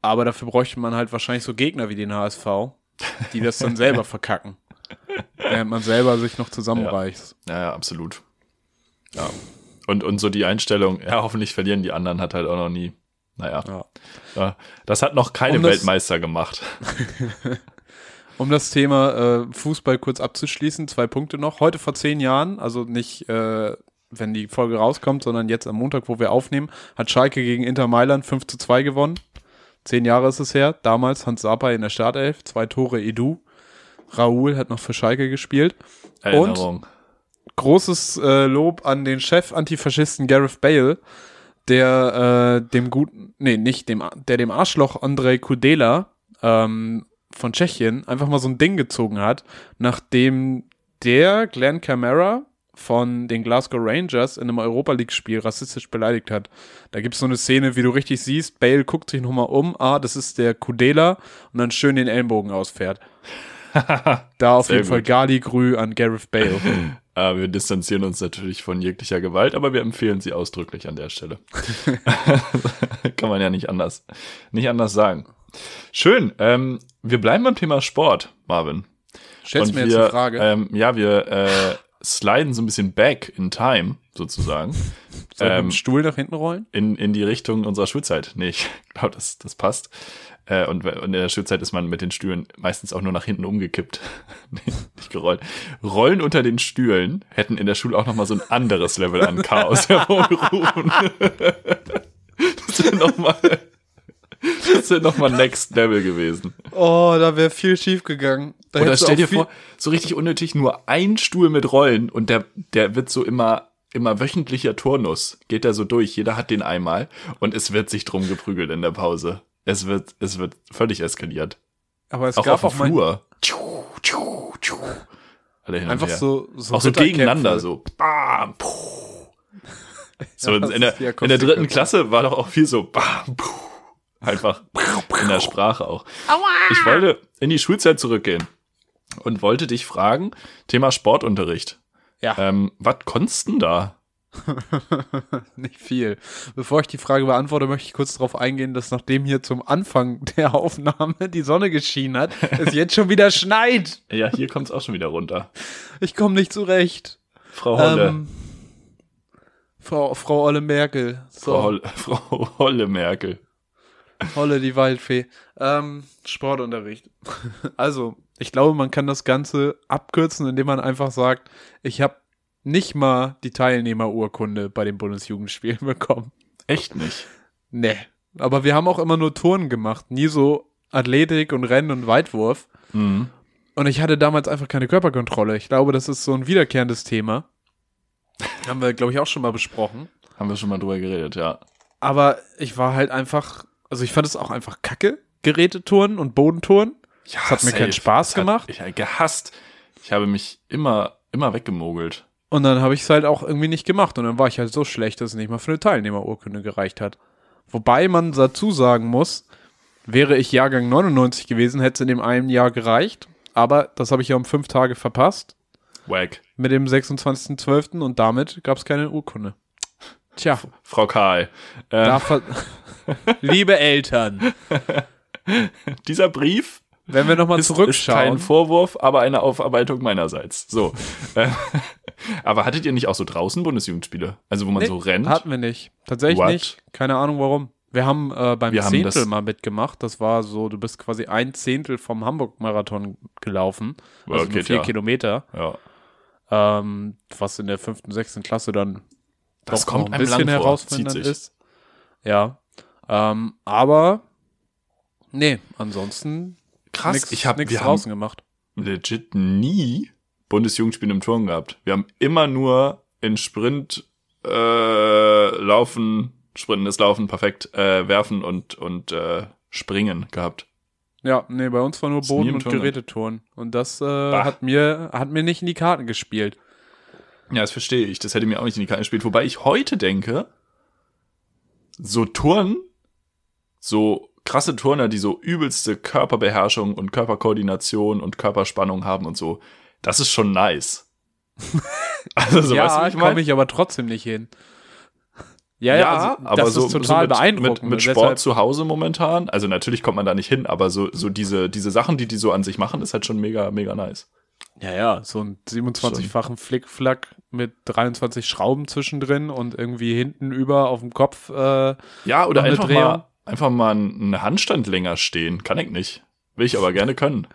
Aber dafür bräuchte man halt wahrscheinlich so Gegner wie den HSV, die das dann selber verkacken. Während man selber sich noch zusammenreißt. Ja, ja, absolut. Ja. Und, und so die Einstellung, ja, hoffentlich verlieren die anderen, hat halt auch noch nie. Naja. Ja. Ja. Das hat noch keine Um Weltmeister gemacht. Um das Thema äh, Fußball kurz abzuschließen, zwei Punkte noch. Heute vor zehn Jahren, also nicht, äh, wenn die Folge rauskommt, sondern jetzt am Montag, wo wir aufnehmen, hat Schalke gegen Inter Mailand 5 zu 2 gewonnen. Zehn Jahre ist es her. Damals Hans Sapa in der Startelf, zwei Tore Edu. Raoul hat noch für Schalke gespielt. Erinnerung. großes äh, Lob an den Chef Antifaschisten Gareth Bale, der äh, dem guten, nee, nicht dem, der dem Arschloch Andrei Kudela ähm, von Tschechien einfach mal so ein Ding gezogen hat, nachdem der Glenn Camara von den Glasgow Rangers in einem Europa League-Spiel rassistisch beleidigt hat. Da gibt's so eine Szene, wie du richtig siehst, Bale guckt sich nochmal um, ah, das ist der Kudela und dann schön den Ellenbogen ausfährt. da auf jeden Fall gut. Gali Grü an Gareth Bale. Äh, wir distanzieren uns natürlich von jeglicher Gewalt, aber wir empfehlen sie ausdrücklich an der Stelle. Kann man ja nicht anders, nicht anders sagen. Schön. Ähm, wir bleiben beim Thema Sport, Marvin. Stellst mir jetzt wir, eine Frage. Ähm, ja, wir äh, sliden so ein bisschen back in time, sozusagen. Mit ähm, dem Stuhl nach hinten rollen? in, in die Richtung unserer Schulzeit. Nee, ich glaube, das, das passt. Äh, und, und in der Schulzeit ist man mit den Stühlen meistens auch nur nach hinten umgekippt. nee, nicht gerollt. Rollen unter den Stühlen hätten in der Schule auch nochmal so ein anderes Level an Chaos hervorgerufen. das wäre nochmal, das wäre nochmal Next Level gewesen. Oh, da wäre viel schief gegangen. Da Oder stell auch dir vor, so richtig unnötig, nur ein Stuhl mit Rollen und der, der wird so immer, immer wöchentlicher Turnus. Geht da so durch. Jeder hat den einmal und es wird sich drum geprügelt in der Pause. Es wird, es wird völlig eskaliert. Aber es auch gab auf auch dem mal Flur. Tschu, tschu, tschu. Alle hin und einfach her. so, so auch so gegeneinander, so. Bam, puh. So Ja, in, der, in der dritten. Klasse war doch auch viel so bam, puh. Einfach in der Sprache auch. Ich wollte in die Schulzeit zurückgehen und wollte dich fragen, Thema Sportunterricht. Ja. Ähm, was konntest du denn da? Nicht viel. Bevor ich die Frage beantworte, möchte ich kurz darauf eingehen, dass nachdem hier zum Anfang der Aufnahme die Sonne geschienen hat, es jetzt schon wieder schneit. Ja, hier kommt es auch schon wieder runter. Ich komme nicht zurecht. Frau Holle. Ähm, Frau, Frau Olle Merkel. So, Frau, Holle Frau Holle Merkel. Holle die Waldfee. Ähm, Sportunterricht. Also, ich glaube, man kann das Ganze abkürzen, indem man einfach sagt, ich habe nicht mal die Teilnehmerurkunde bei den Bundesjugendspielen bekommen. Echt nicht. Nee. Aber wir haben auch immer nur Touren gemacht, nie so Athletik und Rennen und Weitwurf. Mhm. Und ich hatte damals einfach keine Körperkontrolle. Ich glaube, das ist so ein wiederkehrendes Thema. Haben wir, glaube ich, auch schon mal besprochen. Haben wir schon mal drüber geredet, ja. Aber ich war halt einfach, also ich fand es auch einfach kacke, Gerätetouren und Bodentouren. ja Das hat mir keinen Spaß gemacht. Ich habe gehasst. Ich habe mich immer, immer weggemogelt. Und dann habe ich es halt auch irgendwie nicht gemacht. Und dann war ich halt so schlecht, dass es nicht mal für eine Teilnehmerurkunde gereicht hat. Wobei man dazu sagen muss, wäre ich Jahrgang 99 gewesen, hätte es in dem einen Jahr gereicht. Aber das habe ich ja um fünf Tage verpasst. Wack. Mit dem 26.12. und damit gab es keine Urkunde. Tja, Frau Karl. Äh, ver- liebe Eltern, dieser Brief wenn wir nochmal ist, ist zurückschauen. kein Vorwurf, aber eine Aufarbeitung meinerseits. So. Äh, aber hattet ihr nicht auch so draußen Bundesjugendspiele? Also wo man Nee, so rennt? Hatten wir nicht. Tatsächlich What? nicht. Keine Ahnung warum. Wir haben äh, beim Wir haben Zehntel das- mal mitgemacht. Das war so, du bist quasi ein Zehntel vom Hamburg-Marathon gelaufen. Also geht vier ja. Kilometer. Ja. Ähm, was in der fünften, sechsten Klasse dann Das doch kommt ein bisschen herausfordernd Zieht sich. ist. Ja. Ähm, aber nee, ansonsten Krass. nix, ich habe haben draußen gemacht. legit nie Bundesjugendspiele im Turnen gehabt. Wir haben immer nur in Sprint äh, Laufen, Sprinten ist Laufen, perfekt, äh, Werfen und und äh, Springen gehabt. Ja, nee, bei uns war nur Boden und. Gerätetouren. Und das äh, hat mir hat mir nicht in die Karten gespielt. Ja, das verstehe ich. Das hätte mir auch nicht in die Karten gespielt. Wobei ich heute denke, so Turnen, so krasse Turner, die so übelste Körperbeherrschung und Körperkoordination und Körperspannung haben und so, das ist schon nice. also so, ja, weißt du, ich komme ich aber trotzdem nicht hin. Ja, ja, also, aber das so, ist total so mit, beeindruckend. Mit, mit Sport deshalb- zu Hause momentan, also natürlich kommt man da nicht hin, aber so, so diese, diese Sachen, die die so an sich machen, ist halt schon mega, mega nice. Ja, ja, so ein 27-fachen Flickflack mit 23 Schrauben zwischendrin und irgendwie hinten über auf dem Kopf. Äh, Ja, oder einfach Drehung? mal, einfach mal einen Handstand länger stehen. Kann ich nicht. Will ich aber gerne können.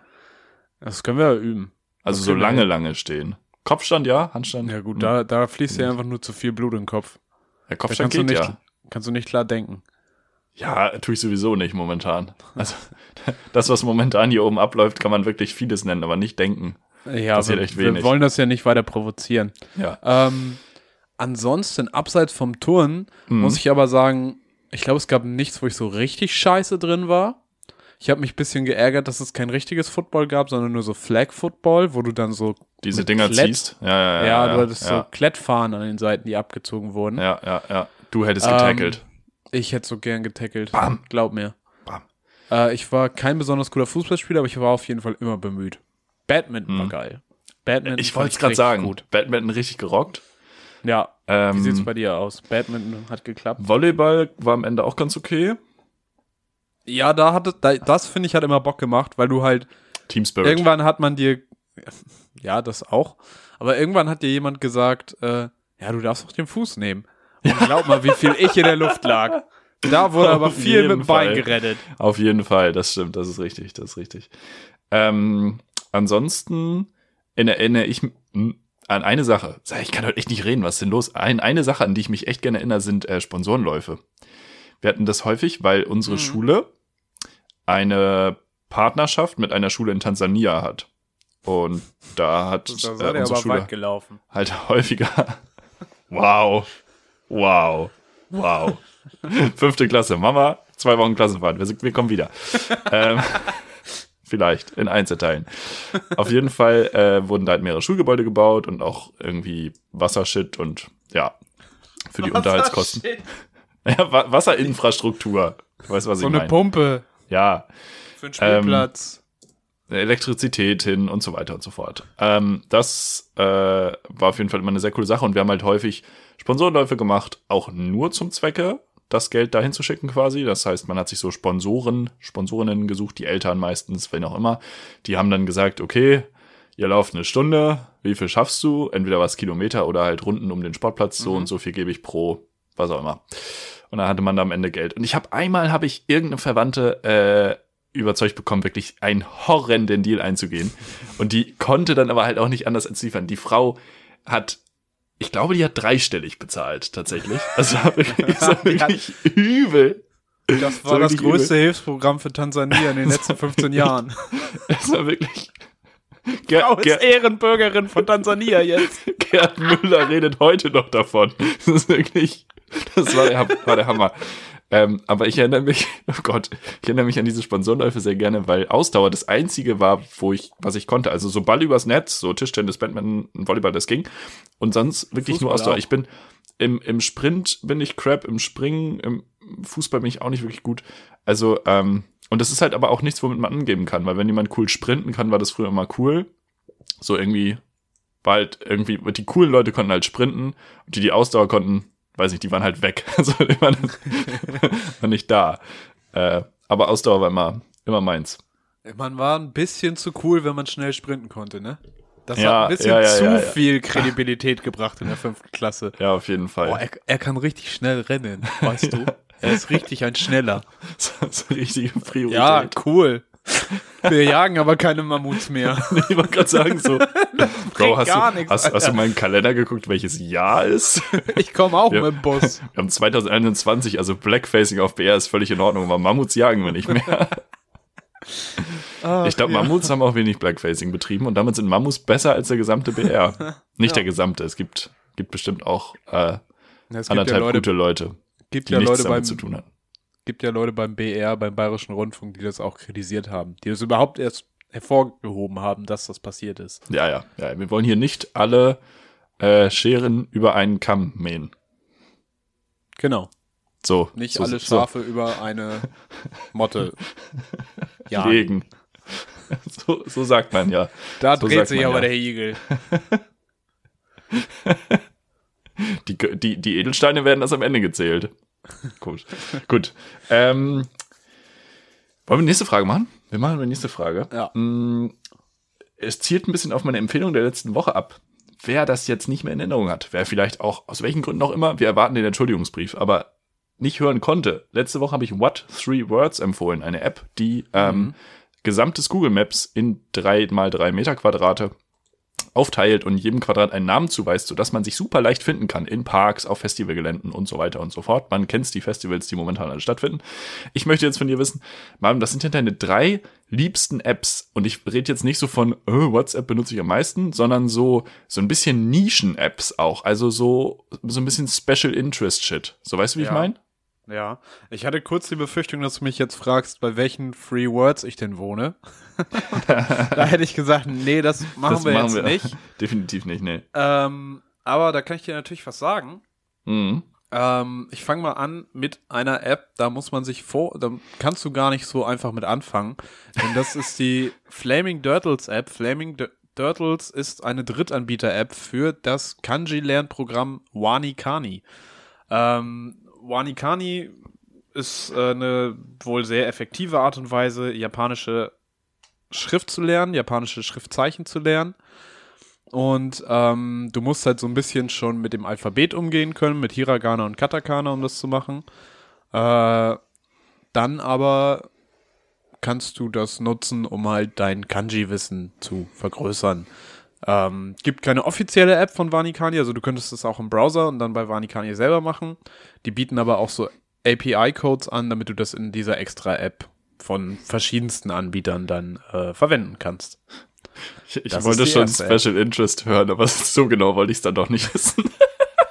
Das können wir ja üben. Also so lange, lange stehen. Kopfstand ja, Handstand. Ja gut, da, da fließt dir einfach nur zu viel Blut in den Kopf. Da Kopfstand kannst du, geht nicht, ja. kannst du nicht klar denken. Ja, tue ich sowieso nicht momentan. Also das, was momentan hier oben abläuft, kann man wirklich vieles nennen, aber nicht denken. Ja, Passiert wir, echt wir wenig. wollen das ja nicht weiter provozieren. Ja. Ähm, ansonsten, abseits vom Turnen, Mhm. muss ich aber sagen, ich glaube, es gab nichts, wo ich so richtig scheiße drin war. Ich habe mich ein bisschen geärgert, dass es kein richtiges Football gab, sondern nur so Flag Football, wo du dann so Diese Dinger Klett- ziehst. Ja, ja, ja. Ja, du hattest so ja, Klettfahnen an den Seiten, die abgezogen wurden. ja, ja, ja. Du hättest Ähm, getackelt. Ich hätte so gern getackelt. Bam. Glaub mir. Bam. Äh, ich war kein besonders guter Fußballspieler, aber ich war auf jeden Fall immer bemüht. Badminton war geil. Badminton Hm. ich wollte es gerade richtig sagen. Gut. Badminton richtig gerockt. Ja. Ähm, Wie sieht's bei dir aus? Badminton hat geklappt. Volleyball war am Ende auch ganz okay. Ja, da hatte, da, das finde ich hat immer Bock gemacht, weil du halt Team Spirit. irgendwann hat man dir, ja, das auch, aber irgendwann hat dir jemand gesagt, äh, ja, du darfst doch den Fuß nehmen. Und glaub mal, wie viel ich in der Luft lag. Da wurde aber viel mit dem Bein gerettet. Auf jeden Fall, das stimmt, das ist richtig, das ist richtig. Ähm, ansonsten erinnere ich an eine Sache. Ich kann heute echt nicht reden, was ist denn los? Ein, eine Sache, an die ich mich echt gerne erinnere, sind äh, Sponsorenläufe. Wir hatten das häufig, weil unsere Mhm. Schule eine Partnerschaft mit einer Schule in Tansania hat. Und da hat Da äh, unsere aber Schule gelaufen. halt häufiger. Wow. Wow. Wow. Fünfte Klasse. Mama, zwei Wochen Klassenfahrt. Wir, wir kommen wieder. ähm, vielleicht in Einzelteilen. Auf jeden Fall äh, wurden da halt mehrere Schulgebäude gebaut und auch irgendwie Wassershit und ja, für die Unterhaltskosten. Ja, Wa Wasserinfrastruktur. Weißt du, was So ich eine meine? Pumpe Ja. für einen Spielplatz. Elektrizität hin und so weiter und so fort. Ähm, das äh, war auf jeden Fall immer eine sehr coole Sache und wir haben halt häufig Sponsorenläufe gemacht, auch nur zum Zwecke, das Geld dahin zu schicken quasi. Das heißt, man hat sich so Sponsoren, Sponsorinnen gesucht, die Eltern meistens, wenn auch immer. Die haben dann gesagt, okay, ihr lauft eine Stunde, wie viel schaffst du? Entweder was Kilometer oder halt Runden um den Sportplatz, so und so viel gebe ich pro, was auch immer. Und dann hatte man da am Ende Geld. Und ich habe einmal habe ich irgendeine Verwandte äh, überzeugt bekommen, wirklich einen horrenden Deal einzugehen. Und die konnte dann aber halt auch nicht anders als liefern. Die Frau hat, ich glaube, die hat dreistellig bezahlt, tatsächlich. Also wirklich, das war wirklich übel. Das war das größte Hilfsprogramm für Tansania in den letzten 15 Jahren. Es war wirklich. Ger Frau ist Ger Ehrenbürgerin von Tansania jetzt. Gerd Müller redet heute noch davon. Das ist wirklich, das war der, war der Hammer. Ähm, aber ich erinnere mich, oh Gott, ich erinnere mich an diese Sponsorenläufe sehr gerne, weil Ausdauer das einzige war, wo ich, was ich konnte. Also so Ball übers Netz, so Tischtennis, Badminton, Volleyball, das ging. Und sonst wirklich nur Fußball Ausdauer. auch. Ich bin im, im Sprint bin ich crap, im Springen, im Fußball bin ich auch nicht wirklich gut. Also, ähm, und das ist halt aber auch nichts, womit man angeben kann, weil wenn jemand cool sprinten kann, war das früher immer cool. So irgendwie, war halt irgendwie, die coolen Leute konnten halt sprinten und die, die Ausdauer konnten, weiß nicht, die waren halt weg. Also die waren, waren nicht da. Äh, aber Ausdauer war immer, immer meins. Man war ein bisschen zu cool, wenn man schnell sprinten konnte, ne? Das Ja, hat ein bisschen ja, ja, zu viel Kredibilität gebracht in der fünften Klasse. Ja, auf jeden Fall. Boah, er, er kann richtig schnell rennen, weißt du? Er ist richtig ein Schneller. so, so richtige Priorität. Ja, cool. Wir jagen aber keine Mammuts mehr. ich wollte gerade sagen, so, Bro, hast, gar du, nichts, hast, hast du meinen Kalender geguckt, welches Jahr ist? Ich komme auch Ja. mit dem Bus. Wir haben 2021, also Blackfacing auf BR ist völlig in Ordnung, aber Mammuts jagen wir nicht mehr. Ich glaube, Mammuts haben auch wenig Blackfacing betrieben und damit sind Mammuts besser als der gesamte BR. Nicht Ja. der gesamte, es gibt, gibt bestimmt auch äh, Es gibt ja anderthalb Leute, gute Leute, gibt die ja nichts Leute damit beim, zu tun haben. Gibt ja Leute beim BR, beim Bayerischen Rundfunk, die das auch kritisiert haben, die das überhaupt erst hervorgehoben haben, dass das passiert ist. Ja, ja, ja. Wir wollen hier nicht alle äh, Scheren über einen Kamm mähen. Genau. So. Nicht so, alle so Schafe über eine Motte jagen. legen. So, so sagt man ja. Da So dreht sich aber ja. der Igel. Die, die, die Edelsteine werden erst am Ende gezählt. Gut. Gut. Ähm, wollen wir die nächste Frage machen? Wir machen die nächste Frage. Ja. Mm, Es zielt ein bisschen auf meine Empfehlung der letzten Woche ab. Wer das jetzt nicht mehr in Erinnerung hat, wer vielleicht auch, aus welchen Gründen auch immer, wir erwarten den Entschuldigungsbrief, aber nicht hören konnte. Letzte Woche habe ich What Three Words empfohlen, eine App, die ähm, gesamtes Google Maps in drei mal drei Meter Quadrate aufteilt und jedem Quadrat einen Namen zuweist, sodass man sich super leicht finden kann in Parks, auf Festivalgeländen und so weiter und so fort. Man kennt die Festivals, die momentan alle stattfinden. Ich möchte jetzt von dir wissen, Marvin, das sind ja deine drei liebsten Apps und ich rede jetzt nicht so von oh, WhatsApp benutze ich am meisten, sondern so so ein bisschen Nischen-Apps auch, also so so ein bisschen Special Interest Shit. So weißt du, wie Ja. ich meine? Ja, ich hatte kurz die Befürchtung, dass du mich jetzt fragst, bei welchen Free Words ich denn wohne. Da hätte ich gesagt, nee, das machen wir jetzt nicht. Definitiv nicht, nee. Ähm, aber da kann ich dir natürlich was sagen. Mhm. Ähm, ich fange mal an mit einer App, da muss man sich vor, da kannst du gar nicht so einfach mit anfangen. Denn das ist die Flaming Turtles App. Flaming D Turtles ist eine Drittanbieter-App für das Kanji-Lernprogramm Wanikani. Ähm, Wanikani ist äh, eine wohl sehr effektive Art und Weise, japanische Schrift zu lernen, japanische Schriftzeichen zu lernen. Und ähm, du musst halt so ein bisschen schon mit dem Alphabet umgehen können, mit Hiragana und Katakana, um das zu machen. Äh, dann aber kannst du das nutzen, um halt dein Kanji-Wissen zu vergrößern. Ähm, gibt keine offizielle App von Vanikani, also du könntest es auch im Browser und dann bei Vanikani selber machen. Die bieten aber auch so API-Codes an, damit du das in dieser extra App von verschiedensten Anbietern dann äh, verwenden kannst. Ich, ich wollte die schon erste. Special Interest hören, aber so genau wollte ich es dann doch nicht wissen.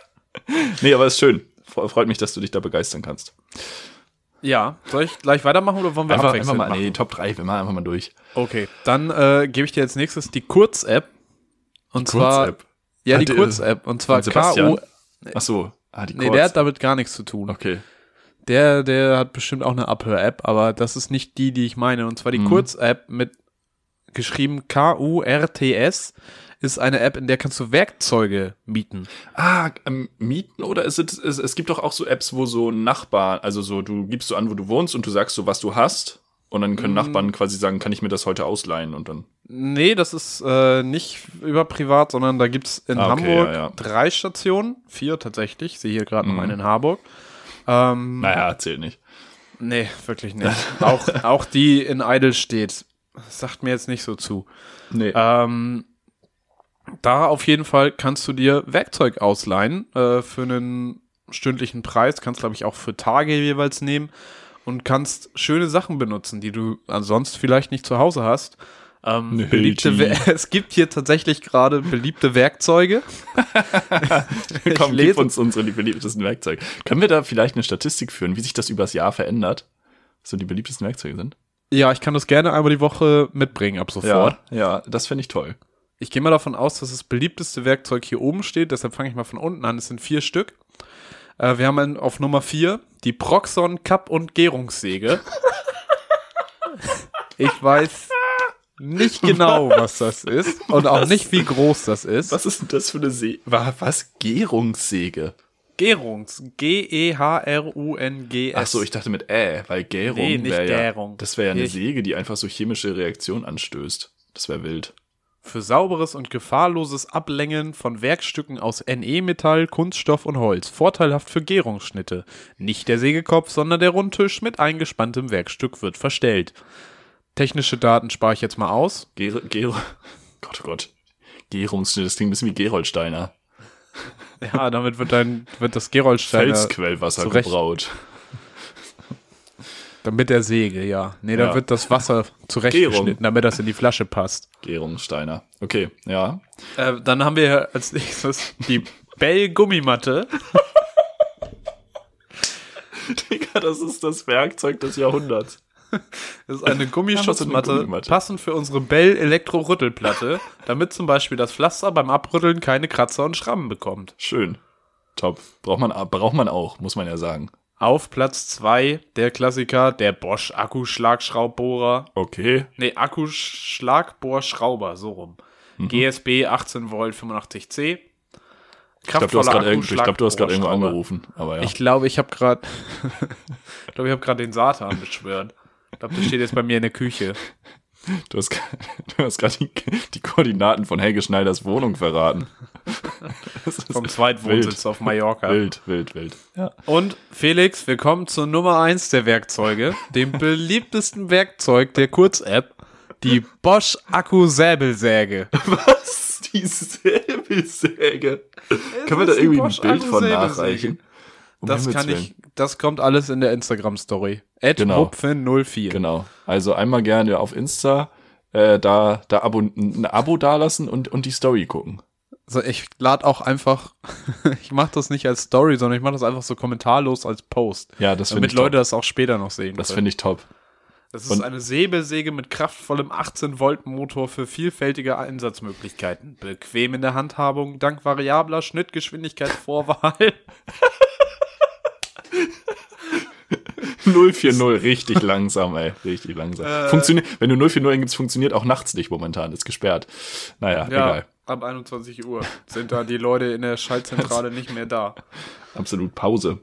nee, aber ist schön. Fre- Freut mich, dass du dich da begeistern kannst. Ja, soll ich gleich weitermachen oder wollen wir Einfach, einfach mal, machen? nee, Top 3, wir machen einfach mal durch. Okay, dann äh, gebe ich dir als nächstes die Kurz-App. Und zwar, Kurz-App. ja, die äh, Kurz-App. Und zwar? K.O. Ach so. Ah, die Nee, Kurz. der hat damit gar nichts zu tun. okay. Der, der hat bestimmt auch eine Abhör-App, aber das ist nicht die, die ich meine. Und zwar die Mhm. Kurz-App mit geschrieben K-U-R-T-S ist eine App, in der kannst du Werkzeuge mieten. Ah, ähm, mieten oder ist es, es, es gibt doch auch so Apps, wo so Nachbarn, also so, du gibst so an, wo du wohnst und du sagst so, was du hast. Und dann können Mm. Nachbarn quasi sagen, kann ich mir das heute ausleihen und dann. Nee, das ist äh, nicht über privat, sondern da gibt's in Ah, okay, Hamburg ja, ja. drei Stationen, vier tatsächlich. Ich sehe hier gerade noch Mhm. eine in Harburg. Ähm, Naja, erzähl nicht. Nee, wirklich nicht. auch, auch die in Idle steht. Das sagt mir jetzt nicht so zu. Nee. Ähm, da auf jeden Fall kannst du dir Werkzeug ausleihen äh, für einen stündlichen Preis. Kannst, glaube ich, auch für Tage jeweils nehmen und kannst schöne Sachen benutzen, die du ansonsten vielleicht nicht zu Hause hast. Ähm, beliebte es gibt hier tatsächlich gerade beliebte Werkzeuge. Komm, gib uns unsere beliebtesten Werkzeuge. Können wir da vielleicht eine Statistik führen, wie sich das übers Jahr verändert? Was so die beliebtesten Werkzeuge sind? Ja, ich kann das gerne einmal die Woche mitbringen ab sofort. Ja, ja, das fände ich toll. Ich gehe mal davon aus, dass das beliebteste Werkzeug hier oben steht, deshalb fange ich mal von unten an. Es sind vier Stück. Äh, wir haben auf Nummer vier die Proxon Cup- und Gärungssäge. ich weiß nicht genau, was das ist und auch nicht, wie groß das ist. Was ist denn das für eine Säge? Was? Gärungssäge? Gärungs. G-E-H-R-U-N-G-S. Ach so, ich dachte mit Ä, weil Gärung Nee, nicht wäre ja, Gärung. das wäre ja eine Säge, die einfach so chemische Reaktionen anstößt. Das wäre wild. Für sauberes und gefahrloses Ablängen von Werkstücken aus NE-Metall, Kunststoff und Holz. Vorteilhaft für Gärungsschnitte. Nicht der Sägekopf, sondern der Rundtisch mit eingespanntem Werkstück wird verstellt. Technische Daten spare ich jetzt mal aus. Gär, Gär, Gott, oh Gott. Gärungsschnitt, das klingt ein bisschen wie Geroldsteiner. Ja, damit wird dann wird das Geroldsteiner Felsquellwasser zurecht. gebraut. mit der Säge, ja. Nee, da Ja. wird das Wasser zurechtgeschnitten, damit das in die Flasche passt. Gärungssteiner. Okay, ja. Äh, dann haben wir als nächstes die Bell-Gummimatte. Digga, das ist das Werkzeug des Jahrhunderts. Das ist eine Gummischutzmatte, passend für unsere Bell Elektro-Rüttelplatte, damit zum Beispiel das Pflaster beim Abrütteln keine Kratzer und Schrammen bekommt. Schön. Top. Braucht man, braucht man auch, muss man ja sagen. Auf Platz zwei der Klassiker, der Bosch Akkuschlagschraubbohrer. Okay. Nee, Akkuschlagbohrschrauber, so rum. GSB 18 Volt 85C. Ich glaube, du hast gerade glaub, irgendwo angerufen. Aber ja. Ich glaube, ich habe gerade ich glaube, ich habe gerade den Satan beschwört. Ich glaube, der steht jetzt bei mir in der Küche. Du hast, du hast gerade die, die Koordinaten von Helge Schneiders Wohnung verraten. Das ist Vom Zweitwohnsitz auf Mallorca. Wild, wild, wild. Ja. Und Felix, wir kommen zur Nummer eins der Werkzeuge, dem beliebtesten Werkzeug der Kurz-App, die Bosch Akku-Säbelsäge. Was? Die Säbelsäge? Kann man da irgendwie ein Bild von nachreichen? Um das kann ich, das kommt alles in der Instagram-Story. Ed genau. 04 Genau. Also einmal gerne auf Insta äh, da, da Abo, ein Abo dalassen und, und die Story gucken. Also ich lade auch einfach, ich mache das nicht als Story, sondern ich mache das einfach so kommentarlos als Post. Ja, das finde ich Damit Leute das auch später noch sehen Das finde ich top. Das ist und eine Säbelsäge mit kraftvollem 18-Volt-Motor für vielfältige Einsatzmöglichkeiten. Bequem in der Handhabung, dank variabler Schnittgeschwindigkeitsvorwahl. 040, richtig langsam, ey. Richtig langsam. Äh, funktioniert, wenn du 040 eingibst, funktioniert auch nachts nicht momentan, ist gesperrt. Naja, ja, egal. Ab 21 Uhr sind da die Leute in der Schaltzentrale nicht mehr da. Absolut Pause.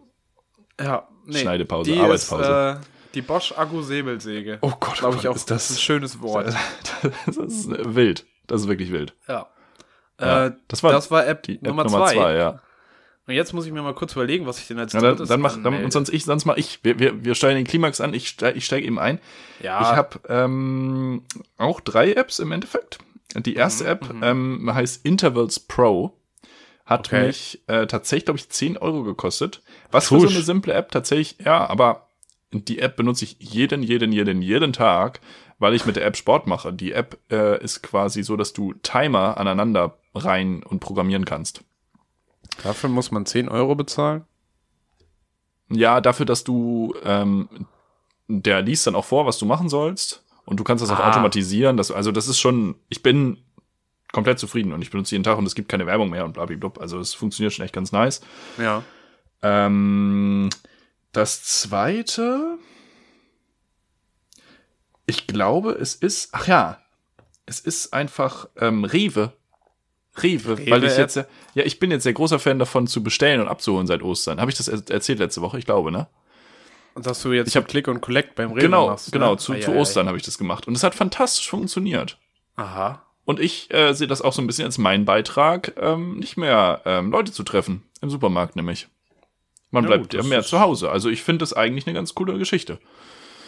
Ja, nee, Schneidepause, Arbeitspause. Ist, äh, die Bosch Akku-Säbelsäge. Oh Gott, glaube ich auch. Ist das, ist ein schönes Wort. Das ist wild. Das ist wirklich wild. Ja. ja. Äh, das, war, das war App, die Nummer, App Nummer zwei. zwei. ja. Und jetzt muss ich mir mal kurz überlegen, was ich denn als ja, dann, dann mach, dann, und sonst ich, sonst mach ich. Wir, wir, wir steigen den Klimax an. Ich, steig, ich steige eben ein. Ja. Ich habe ähm, auch drei Apps im Endeffekt. Die erste mhm, App mhm. ähm, heißt Intervals Pro hat okay. mich äh, tatsächlich, glaube ich, 10 Euro gekostet. Was Push. für so eine simple App tatsächlich, ja, aber die App benutze ich jeden, jeden, jeden, jeden Tag, weil ich mit der App Sport mache. Die App äh, ist quasi so, dass du Timer aneinander rein und programmieren kannst. Dafür muss man 10 Euro bezahlen? Ja, dafür, dass du, ähm, der liest dann auch vor, was du machen sollst. Und du kannst das ah. auch automatisieren. Das, also das ist schon, ich bin komplett zufrieden und ich benutze jeden Tag und es gibt keine Werbung mehr und blablabla. Also es funktioniert schon echt ganz nice. Ja. Ähm, das zweite, ich glaube, es ist, ach ja, es ist einfach ähm, Rewe. Rewe, Rewe weil ich jetzt, ja, ich bin jetzt sehr großer Fan davon zu bestellen und abzuholen seit Ostern. Habe ich das erzählt letzte Woche? Ich glaube, ne? Und dass du jetzt ich hab, Click und Collect beim Rewe genau, machst. Genau, ne? zu, ah, zu ja, Ostern ja. habe ich das gemacht. Und es hat fantastisch funktioniert. Aha. Und ich äh, sehe das auch so ein bisschen als meinen Beitrag, ähm, nicht mehr ähm, Leute zu treffen. Im Supermarkt nämlich. Man ja, bleibt ja mehr zu Hause. Also ich finde das eigentlich eine ganz coole Geschichte.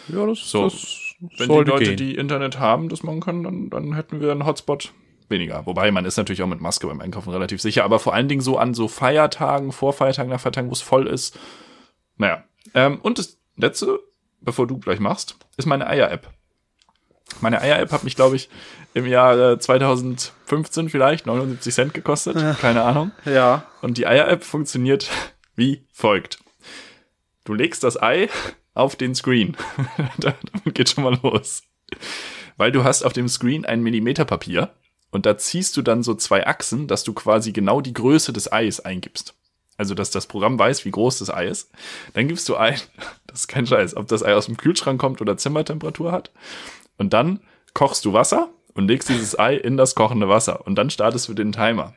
Ja, das, so, das Wenn die Leute, gehen. die Internet haben, das machen können, dann, dann hätten wir einen Hotspot weniger. Wobei man ist natürlich auch mit Maske beim Einkaufen relativ sicher, aber vor allen Dingen so an so Feiertagen, vor Feiertagen, nach Feiertagen, wo es voll ist. Naja. Ähm, und das letzte, bevor du gleich machst, ist meine Eier-App. Meine Eier-App hat mich, glaube ich, im Jahr 2015 vielleicht 79 Cent gekostet. Ja. Keine Ahnung. Ja. Und die Eier-App funktioniert wie folgt. Du legst das Ei auf den Screen. Damit geht schon mal los. Weil du hast auf dem Screen ein Millimeterpapier und da ziehst du dann so zwei Achsen, dass du quasi genau die Größe des Eis eingibst. Also, dass das Programm weiß, wie groß das Ei ist. Dann gibst du ein, das ist kein Scheiß, ob das Ei aus dem Kühlschrank kommt oder Zimmertemperatur hat. Und dann kochst du Wasser und legst dieses Ei in das kochende Wasser. Und dann startest du den Timer.